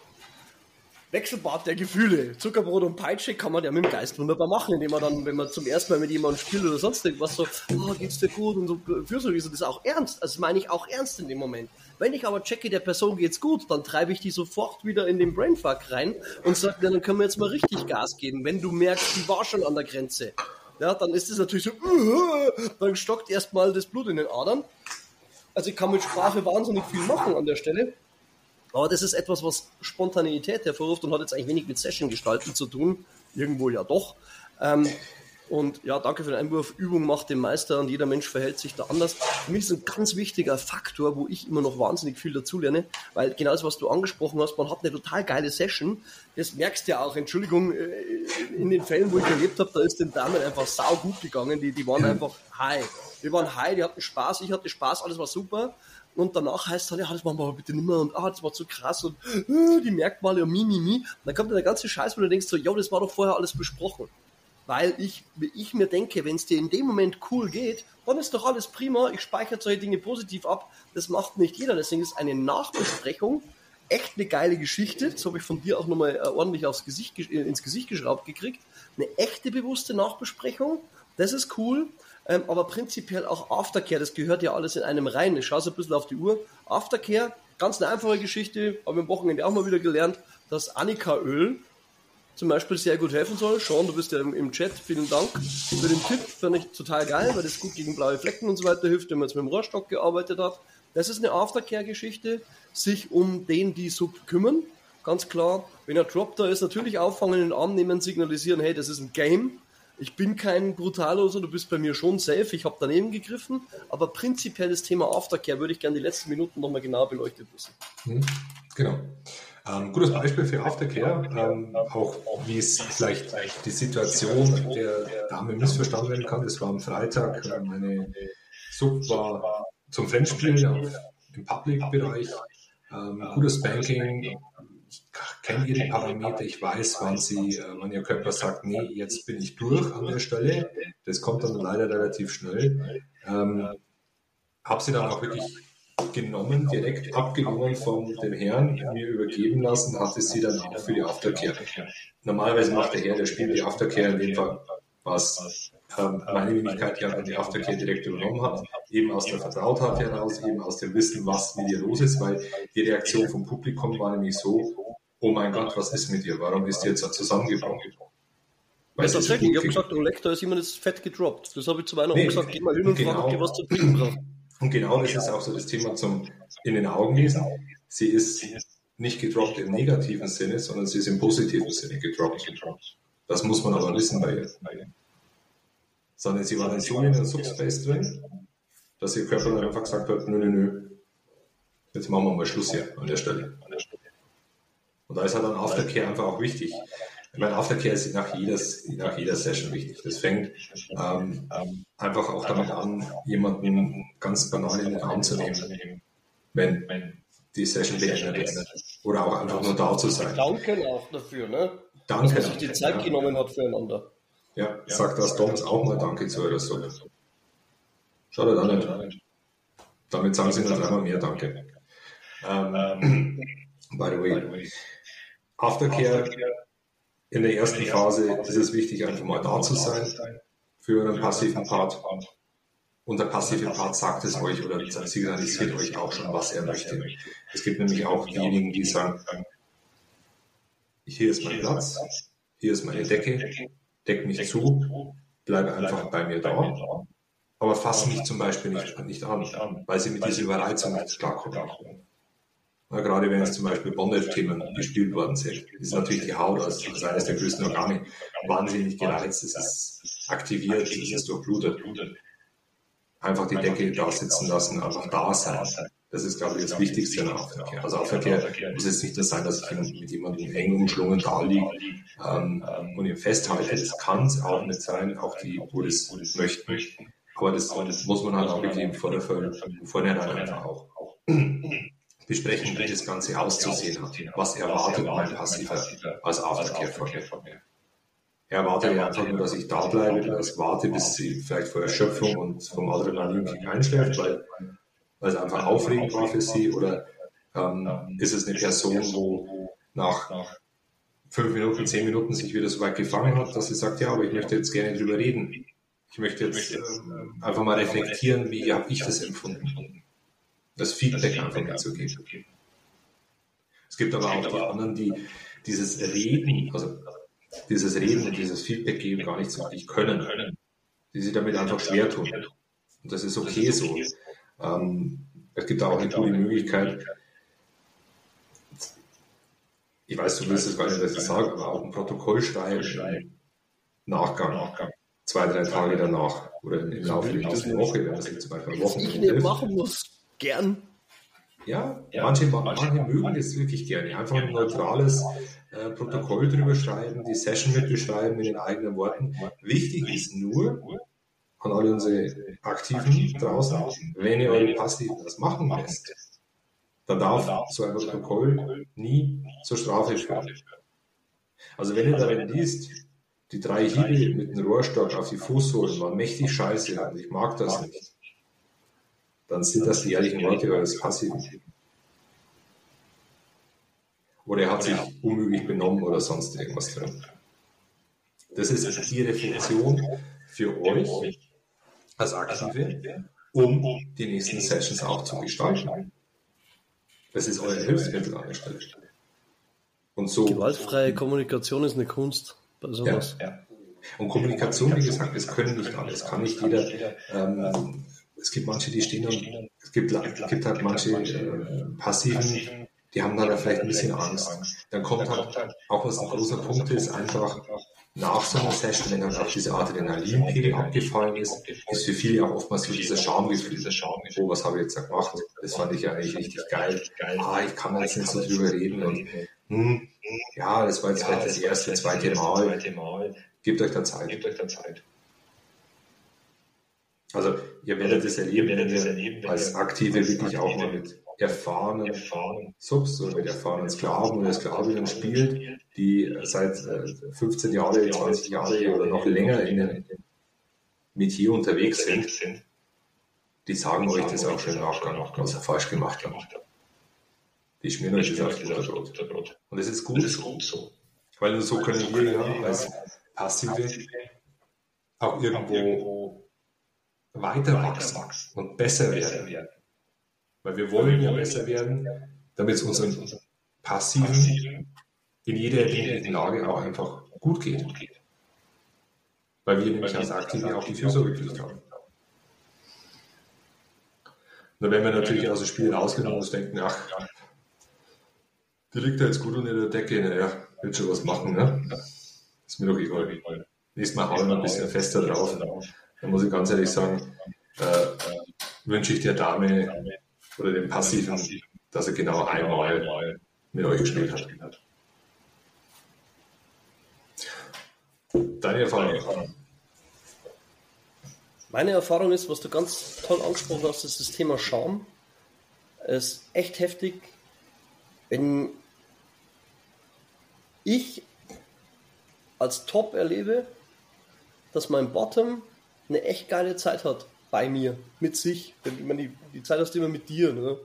Wechselbad der Gefühle. Zuckerbrot und Peitsche kann man ja mit dem Geist wunderbar machen, indem man dann, wenn man zum ersten Mal mit jemandem spielt oder sonst irgendwas so, oh, geht's dir gut und so fürsorglich ist, das auch ernst. Also meine ich auch ernst in dem Moment. Wenn ich aber checke, der Person geht's gut, dann treibe ich die sofort wieder in den Brainfuck rein und sage, dann können wir jetzt mal richtig Gas geben. Wenn du merkst, die war schon an der Grenze. Ja, dann ist es natürlich so, dann stockt erstmal das Blut in den Adern. Also ich kann mit Sprache wahnsinnig viel machen an der Stelle. Aber das ist etwas, was Spontaneität hervorruft und hat jetzt eigentlich wenig mit Session gestalten zu tun. Irgendwo ja doch. Ähm, und ja, danke für den Einwurf. Übung macht den Meister und jeder Mensch verhält sich da anders. Für mich ist ein ganz wichtiger Faktor, wo ich immer noch wahnsinnig viel dazulerne, weil genau das, was du angesprochen hast, man hat eine total geile Session. Das merkst du ja auch, Entschuldigung, äh, in den Fällen, wo ich erlebt habe, da ist den Damen einfach sau gut gegangen. Die, die waren einfach high. Die waren high, die hatten Spaß, ich hatte Spaß, alles war super. Und danach heißt es dann, ja, das machen wir aber bitte nicht mehr und ah, das war zu krass und äh, die Merkmale und mi, mi, mi. Dann kommt dann der ganze Scheiß, wo du denkst so, ja, das war doch vorher alles besprochen. Weil ich, ich mir denke, wenn es dir in dem Moment cool geht, dann ist doch alles prima. Ich speichere solche Dinge positiv ab. Das macht nicht jeder. Deswegen ist eine Nachbesprechung echt eine geile Geschichte. Das habe ich von dir auch nochmal äh, ordentlich aufs Gesicht, ins Gesicht geschraubt gekriegt. Eine echte bewusste Nachbesprechung. Das ist cool. Ähm, aber prinzipiell auch Aftercare, das gehört ja alles in einem rein. Ich schaue so ein bisschen auf die Uhr. Aftercare, ganz eine einfache Geschichte, habe am Wochenende auch mal wieder gelernt, dass Annika-Öl zum Beispiel sehr gut helfen soll. Sean, du bist ja im, im, Chat, vielen Dank für den Tipp, fand ich total geil, weil das gut gegen blaue Flecken und so weiter hilft, wenn man jetzt mit dem Rohrstock gearbeitet hat. Das ist eine Aftercare-Geschichte, sich um den, die Sub kümmern. Ganz klar, wenn er Drop da ist, natürlich auffangen, in den Arm nehmen, signalisieren, hey, das ist ein Game, ich bin kein Brutaloser, du bist bei mir schon safe, ich habe daneben gegriffen, aber prinzipiell das Thema Aftercare würde ich gerne die letzten Minuten nochmal genau beleuchtet wissen. Mhm, genau. Ähm, gutes Beispiel für Aftercare, ähm, auch wie es vielleicht die Situation der Dame missverstanden werden kann. Das war am Freitag, äh, meine Sub war zum Fremdspielen im Public-Bereich. Ähm, gutes Banking, kenne ihre Parameter, ich weiß, wann sie, äh, wann ihr Körper sagt, nee, jetzt bin ich durch an der Stelle. Das kommt dann leider relativ schnell. Ähm, habe sie dann auch wirklich genommen, direkt abgenommen von dem Herrn, mir übergeben lassen, hatte sie dann auch für die Aftercare. Normalerweise macht der Herr, der spielt die Aftercare in dem Fall, was ähm, meine Wenigkeit ja die Aftercare direkt übernommen hat, eben aus der Vertrautheit heraus, eben aus dem Wissen, was mit ihr los ist, weil die Reaktion vom Publikum war nämlich so, oh mein Gott, was ist mit dir, warum ist die jetzt zusammengebrochen? Weil tatsächlich, ich habe gesagt, Leck, da ist jemand das Fett gedroppt. Das habe ich zu meiner nee, gesagt, geh mal hin und genau, frage, was zu trinken braucht. Und genau das ist auch so das Thema zum in den Augen lesen. Sie ist nicht gedroppt im negativen Sinne, sondern sie ist im positiven Sinne gedroppt. Das muss man aber wissen bei ihr sondern sie war dann so in der Subspace drin, dass ihr Körper dann einfach gesagt hat, nö, nö, nö, jetzt machen wir mal Schluss hier an der Stelle. Und da ist halt dann Aftercare einfach auch wichtig. Ich meine, Aftercare ist nach jeder, nach jeder Session wichtig. Das fängt ähm, einfach auch damit an, jemanden ganz banal in den Arm zu nehmen, wenn die Session beendet ist. Oder auch einfach nur da zu sein. Danke auch dafür, ne? Danke. Dass man sich die Zeit ja. genommen hat füreinander. Ja, sagt das Doms auch mal Danke zu eurer Suppe. Schaut an nicht. Damit sagen sie noch einmal mehr Danke. Ähm, by the way, Aftercare in der ersten Phase ist es wichtig, einfach mal da zu sein für euren passiven Part. Und der passive Part sagt es euch oder signalisiert euch auch schon, was er möchte. Es gibt nämlich auch diejenigen, die sagen, hier ist mein Platz, hier ist meine Decke, deck mich zu, bleibe einfach bei mir da, aber fasse mich zum Beispiel nicht, nicht an, weil sie mit dieser Überreizung nicht klarkommen. Na, gerade wenn es zum Beispiel Bondage-Themen gespielt worden sind, ist natürlich die Haut als, eines der größten Organe wahnsinnig gereizt. Es ist aktiviert, es ist durchblutet. Einfach die Decke da sitzen lassen, einfach da sein. Das ist, glaube ich, das Wichtigste im Aufverkehr. Also Aufverkehr muss jetzt nicht das sein, dass ich mit jemandem eng umschlungen da liege ähm, und ihn festhalte. Das kann es auch nicht sein, auch die, wo das möchten. Aber das, muss man halt auch wirklich vor der vornherein einfach auch besprechen, wie das Ganze auszusehen hat. Was erwartet mein Passiver als Aftercare von mir? Er erwartet ja einfach nur, dass ich da bleibe, dass ich warte, bis sie vielleicht vor Erschöpfung und vom Adrenalinkick einschläft, weil, weil es einfach aufregend war für sie, oder ähm, ist es eine Person, wo nach fünf Minuten, zehn Minuten sich wieder so weit gefangen hat, dass sie sagt, ja, aber ich möchte jetzt gerne drüber reden. Ich möchte jetzt äh, einfach mal reflektieren, wie habe ich das empfunden das Feedback einfach mitzugeben. Es gibt aber auch die anderen, die dieses Reden, also dieses Reden und dieses Feedback geben gar nicht so richtig können, die sich damit einfach schwer tun. Und das ist okay so. Ähm, es gibt auch eine gute Möglichkeit, ich weiß, du willst es gar nicht, was ich sage, aber auch ein Protokoll schreiben. Nachgang, zwei, drei Tage danach oder im Laufe der nächsten Woche, wenn das jetzt zum Beispiel Wochen ich machen muss gern. Ja, ja manche, manche mögen das wirklich gerne. Einfach ein neutrales äh, Protokoll drüber schreiben, die Session mit beschreiben in den eigenen Worten. Wichtig ist nur, an alle unsere Aktiven draußen, wenn ihr eure Passiven das machen lässt, dann darf so ein Protokoll nie zur Strafe führen. Also wenn ihr darin liest, die drei Hiebe mit dem Rohrstock auf die Fußsohlen waren mächtig scheiße ich mag das nicht dann sind das die ehrlichen Worte eures Passiven. Oder er hat sich unmöglich benommen oder sonst irgendwas drin. Das ist die Reflexion für euch als Aktive, um die nächsten Sessions auch zu gestalten. Das ist euer Hilfsmittel an der Stelle. Und so. Gewaltfreie Kommunikation ist eine Kunst bei sowas. Ja, ja. Und Kommunikation, wie gesagt, das können nicht alle. Das kann nicht jeder ähm, es gibt manche, die stehen und es gibt, es gibt halt manche äh, Passiven, die haben dann vielleicht ein bisschen Angst. Dann kommt halt auch was ein großer Punkt ist, einfach nach so einer Session, wenn dann auch diese Adrenalinpegel abgefallen ist, ist für viele auch oftmals so dieser Schamgefühl. Oh, was habe ich jetzt gemacht? Das fand ich ja eigentlich richtig geil. Ah, ich kann jetzt nicht so drüber reden und hm, ja, das war jetzt vielleicht das erste, zweite Mal. Gebt euch da Zeit. Gebt euch da Zeit. Also ihr werdet es erleben, wenn ihr als Aktive wirklich auch mal mit erfahrenen Subs oder mit erfahrenen Sklaven oder Sklavinnen spielt, die seit 15 Jahren, 20 Jahren oder noch länger in dem Metier unterwegs sind, die sagen euch das auch schon im Nachgang, was ihr falsch gemacht habt. Die schmieren euch das auf das Brot. Und das ist gut so. Weil nur so können wir ja als Passive auch irgendwo weiter wachsen und besser werden. Weil wir wollen ja besser werden, damit es unseren Passiven in jeder erdenklichen Lage auch einfach gut geht. Weil wir nämlich als Aktive auch die Fürsorgepflicht haben. Nur wenn wir natürlich aus dem Spiel rausgehen und denken, ach, die liegt da jetzt gut unter der Decke, naja, wird schon was machen, ne? Ist mir doch egal. Nächstes Mal hauen wir ein bisschen fester drauf. Da muss ich ganz ehrlich sagen, äh, wünsche ich der Dame oder dem Passiven, dass er genau einmal mit euch gespielt hat. Deine Erfahrung? Meine Erfahrung ist, was du ganz toll angesprochen hast, ist das Thema Scham. Es ist echt heftig, wenn ich als Top erlebe, dass mein Bottom eine echt geile Zeit hat bei mir, mit sich. Ich meine, die, die Zeit hast du immer mit dir. Ne?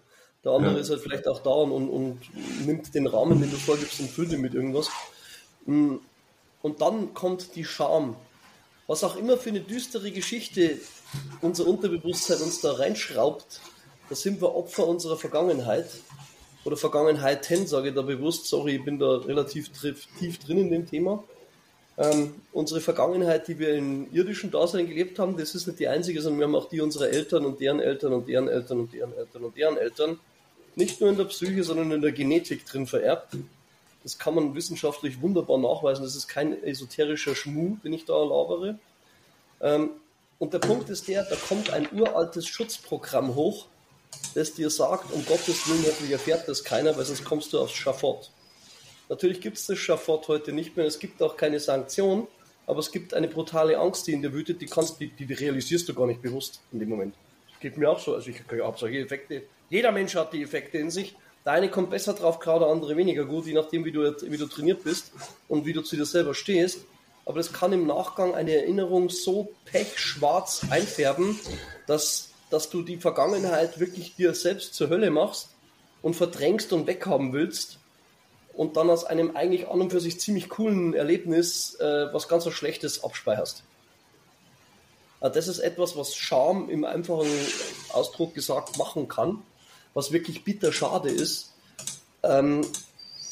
Der andere ja. ist halt vielleicht auch da und, und, und, nimmt den Rahmen, den du vorgibst und füllt ihn mit irgendwas. Mm, und dann kommt die Scham. Was auch immer für eine düstere Geschichte unser Unterbewusstsein uns da reinschraubt, da sind wir Opfer unserer Vergangenheit. Oder Vergangenheiten, sage ich da bewusst. Sorry, ich bin da relativ tief drin in dem Thema. Ähm, unsere Vergangenheit, die wir im irdischen Dasein gelebt haben, das ist nicht die einzige, sondern wir haben auch die unserer Eltern und deren Eltern und deren Eltern und deren Eltern und deren Eltern. nicht nur in der Psyche, sondern in der Genetik drin vererbt. Das kann man wissenschaftlich wunderbar nachweisen. Das ist kein esoterischer Schmuh, den ich da labere. Ähm, und der Punkt ist der, da kommt ein uraltes Schutzprogramm hoch, das dir sagt, um Gottes Willen, hoffentlich erfährt das keiner, weil sonst kommst du aufs Schafott. Natürlich gibt es das Schafott heute nicht mehr, es gibt auch keine Sanktion, aber es gibt eine brutale Angst, die in dir wütet, die, kannst, die, die realisierst du gar nicht bewusst in dem Moment. Das geht mir auch so, also ich, ich habe solche Effekte, jeder Mensch hat die Effekte in sich, der eine kommt besser drauf klar, der andere weniger. Gut, je nachdem, wie du, wie du trainiert bist und wie du zu dir selber stehst. Aber das kann im Nachgang eine Erinnerung so pechschwarz einfärben, dass, dass du die Vergangenheit wirklich dir selbst zur Hölle machst und verdrängst und weghaben willst und dann aus einem eigentlich an und für sich ziemlich coolen Erlebnis äh, was ganz so Schlechtes abspeicherst. Also das ist etwas, was Scham im einfachen Ausdruck gesagt machen kann was wirklich bitter schade ist. Ähm,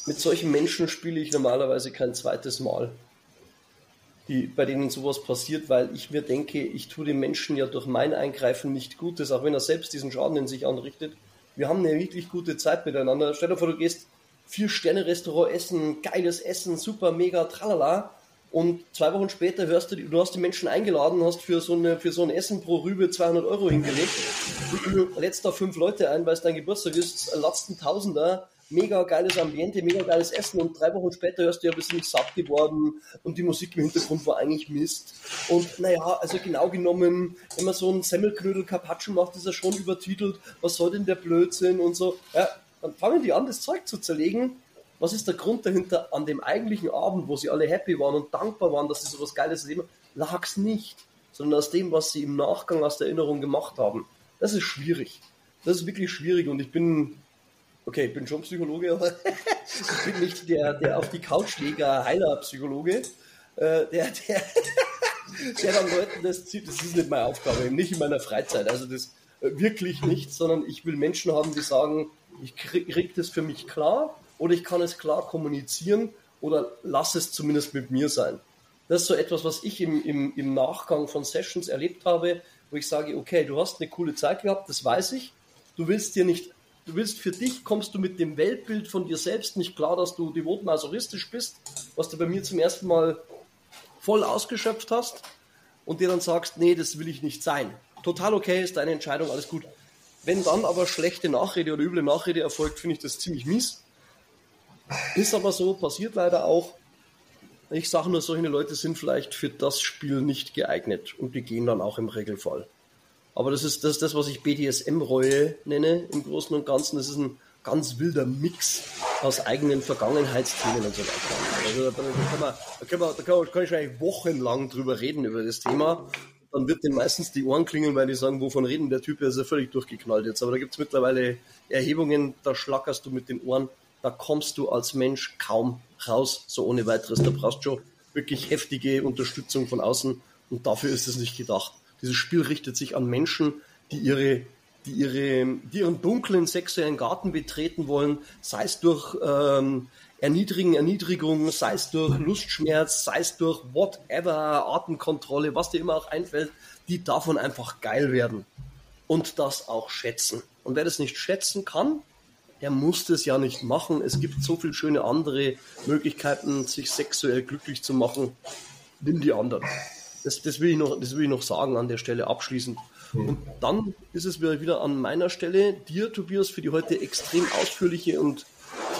mit solchen Menschen spiele ich normalerweise kein zweites Mal, die, bei denen sowas passiert, weil ich mir denke, ich tue dem Menschen ja durch mein Eingreifen nicht Gutes, auch wenn er selbst diesen Schaden in sich anrichtet. Wir haben eine wirklich gute Zeit miteinander. Stell dir vor, du gehst vier Sterne Restaurant essen, geiles Essen, super, mega, tralala. Und zwei Wochen später hörst du, du hast die Menschen eingeladen, hast für so, eine, für so ein Essen pro Rübe 200 Euro hingelegt, lädst da fünf Leute ein, weil es dein Geburtstag ist, latzt ein Tausender, mega geiles Ambiente, mega geiles Essen und drei Wochen später hörst du ja, bist nicht satt geworden und die Musik im Hintergrund war eigentlich Mist. Und naja, also genau genommen, wenn man so einen Semmelknödel Carpaccio macht, ist er schon übertitelt, was soll denn der Blödsinn und so. Ja, dann fangen die an, das Zeug zu zerlegen was ist der Grund dahinter an dem eigentlichen Abend, wo sie alle happy waren und dankbar waren, dass sie so was Geiles erleben, lag es nicht, sondern aus dem, was sie im Nachgang aus der Erinnerung gemacht haben. Das ist schwierig. Das ist wirklich schwierig und ich bin, okay, ich bin schon Psychologe, aber ich bin nicht der, der auf die Couch leger Heiler-Psychologe, äh, der, der, der dann Leuten das zieht. Das ist nicht meine Aufgabe, nicht in meiner Freizeit. Also das äh, wirklich nicht, sondern ich will Menschen haben, die sagen, ich krieg, krieg das für mich klar oder ich kann es klar kommunizieren oder lass es zumindest mit mir sein. Das ist so etwas, was ich im, im, im Nachgang von Sessions erlebt habe, wo ich sage, okay, du hast eine coole Zeit gehabt, das weiß ich. Du willst dir nicht, du willst für dich, kommst du mit dem Weltbild von dir selbst nicht klar, dass du devot masochistisch bist, was du bei mir zum ersten Mal voll ausgeschöpft hast und dir dann sagst, nee, das will ich nicht sein. Total okay, ist deine Entscheidung, alles gut. Wenn dann aber schlechte Nachrede oder üble Nachrede erfolgt, finde ich das ziemlich mies. Ist aber so, passiert leider auch. Ich sage nur, solche Leute sind vielleicht für das Spiel nicht geeignet und die gehen dann auch im Regelfall. Aber das ist das, das was ich BDSM-Reue nenne im Großen und Ganzen. Das ist ein ganz wilder Mix aus eigenen Vergangenheitsthemen und so weiter. Also da, kann, man, da, kann, man, da kann, ich eigentlich wochenlang drüber reden über das Thema. Dann wird den meistens die Ohren klingeln, weil die sagen, wovon reden der Typ, ist ja völlig durchgeknallt jetzt. Aber da gibt es mittlerweile Erhebungen, da schlackerst du mit den Ohren da kommst du als Mensch kaum raus, so ohne weiteres. Da brauchst du schon wirklich heftige Unterstützung von außen und dafür ist es nicht gedacht. Dieses Spiel richtet sich an Menschen, die ihre die, ihre, die ihren dunklen sexuellen Garten betreten wollen, sei es durch ähm, Erniedrigen, Erniedrigung, sei es durch Lustschmerz, sei es durch whatever, Artenkontrolle, was dir immer auch einfällt, die davon einfach geil werden und das auch schätzen. Und wer das nicht schätzen kann, er muss das ja nicht machen. Es gibt so viele schöne andere Möglichkeiten, sich sexuell glücklich zu machen. Nimm die anderen. Das, das, will ich noch, das will ich noch sagen an der Stelle abschließend. Und dann ist es wieder an meiner Stelle, dir, Tobias, für die heute extrem ausführliche und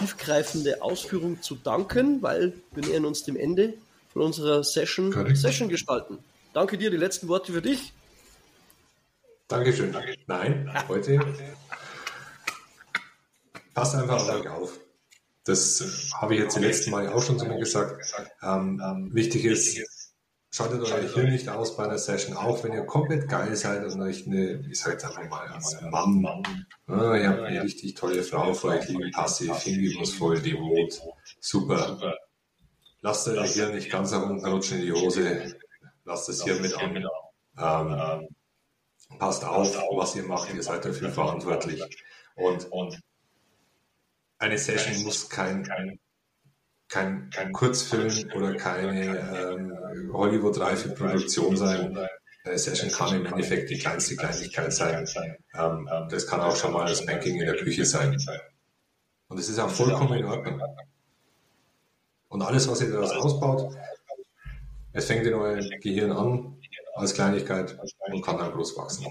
tiefgreifende Ausführung zu danken, weil wir nähern uns dem Ende von unserer Session, Session gestalten. Danke dir, die letzten Worte für dich. Dankeschön. Nein, heute passt einfach auf euch auf. Das äh, habe ich jetzt die letzten Mal auch schon zu mir gesagt. Ähm, ähm, wichtig ist, schaltet euer Hirn nicht aus bei einer Session, auch wenn ihr komplett geil seid und euch eine, ich sage einfach mal als Mann, ja, ihr habt eine richtig tolle Frau vor euch liegen, passiv, hingebungsvoll, devot, super. Lasst euer Hirn nicht ganz herunterrutschen in die Hose, lasst es hier mit an. Ähm, passt auf, was ihr macht, ihr seid dafür verantwortlich. Und eine Session muss kein, kein, kein Kurzfilm oder keine ähm, Hollywood-reife Produktion sein. eine Session kann im Endeffekt die kleinste Kleinigkeit sein. Ähm, das kann auch schon mal das Banking in der Küche sein. Und es ist auch vollkommen in Ordnung. Und alles, was ihr daraus ausbaut, es fängt in eurem Gehirn an als Kleinigkeit und kann dann groß wachsen.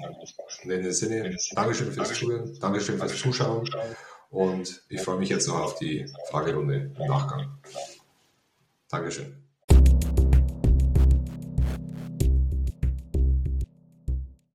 In dem Sinne, Dankeschön fürs Zuhören, Dankeschön fürs Zuschauen und ich freue mich jetzt noch auf die Fragerunde im Nachgang. Dankeschön.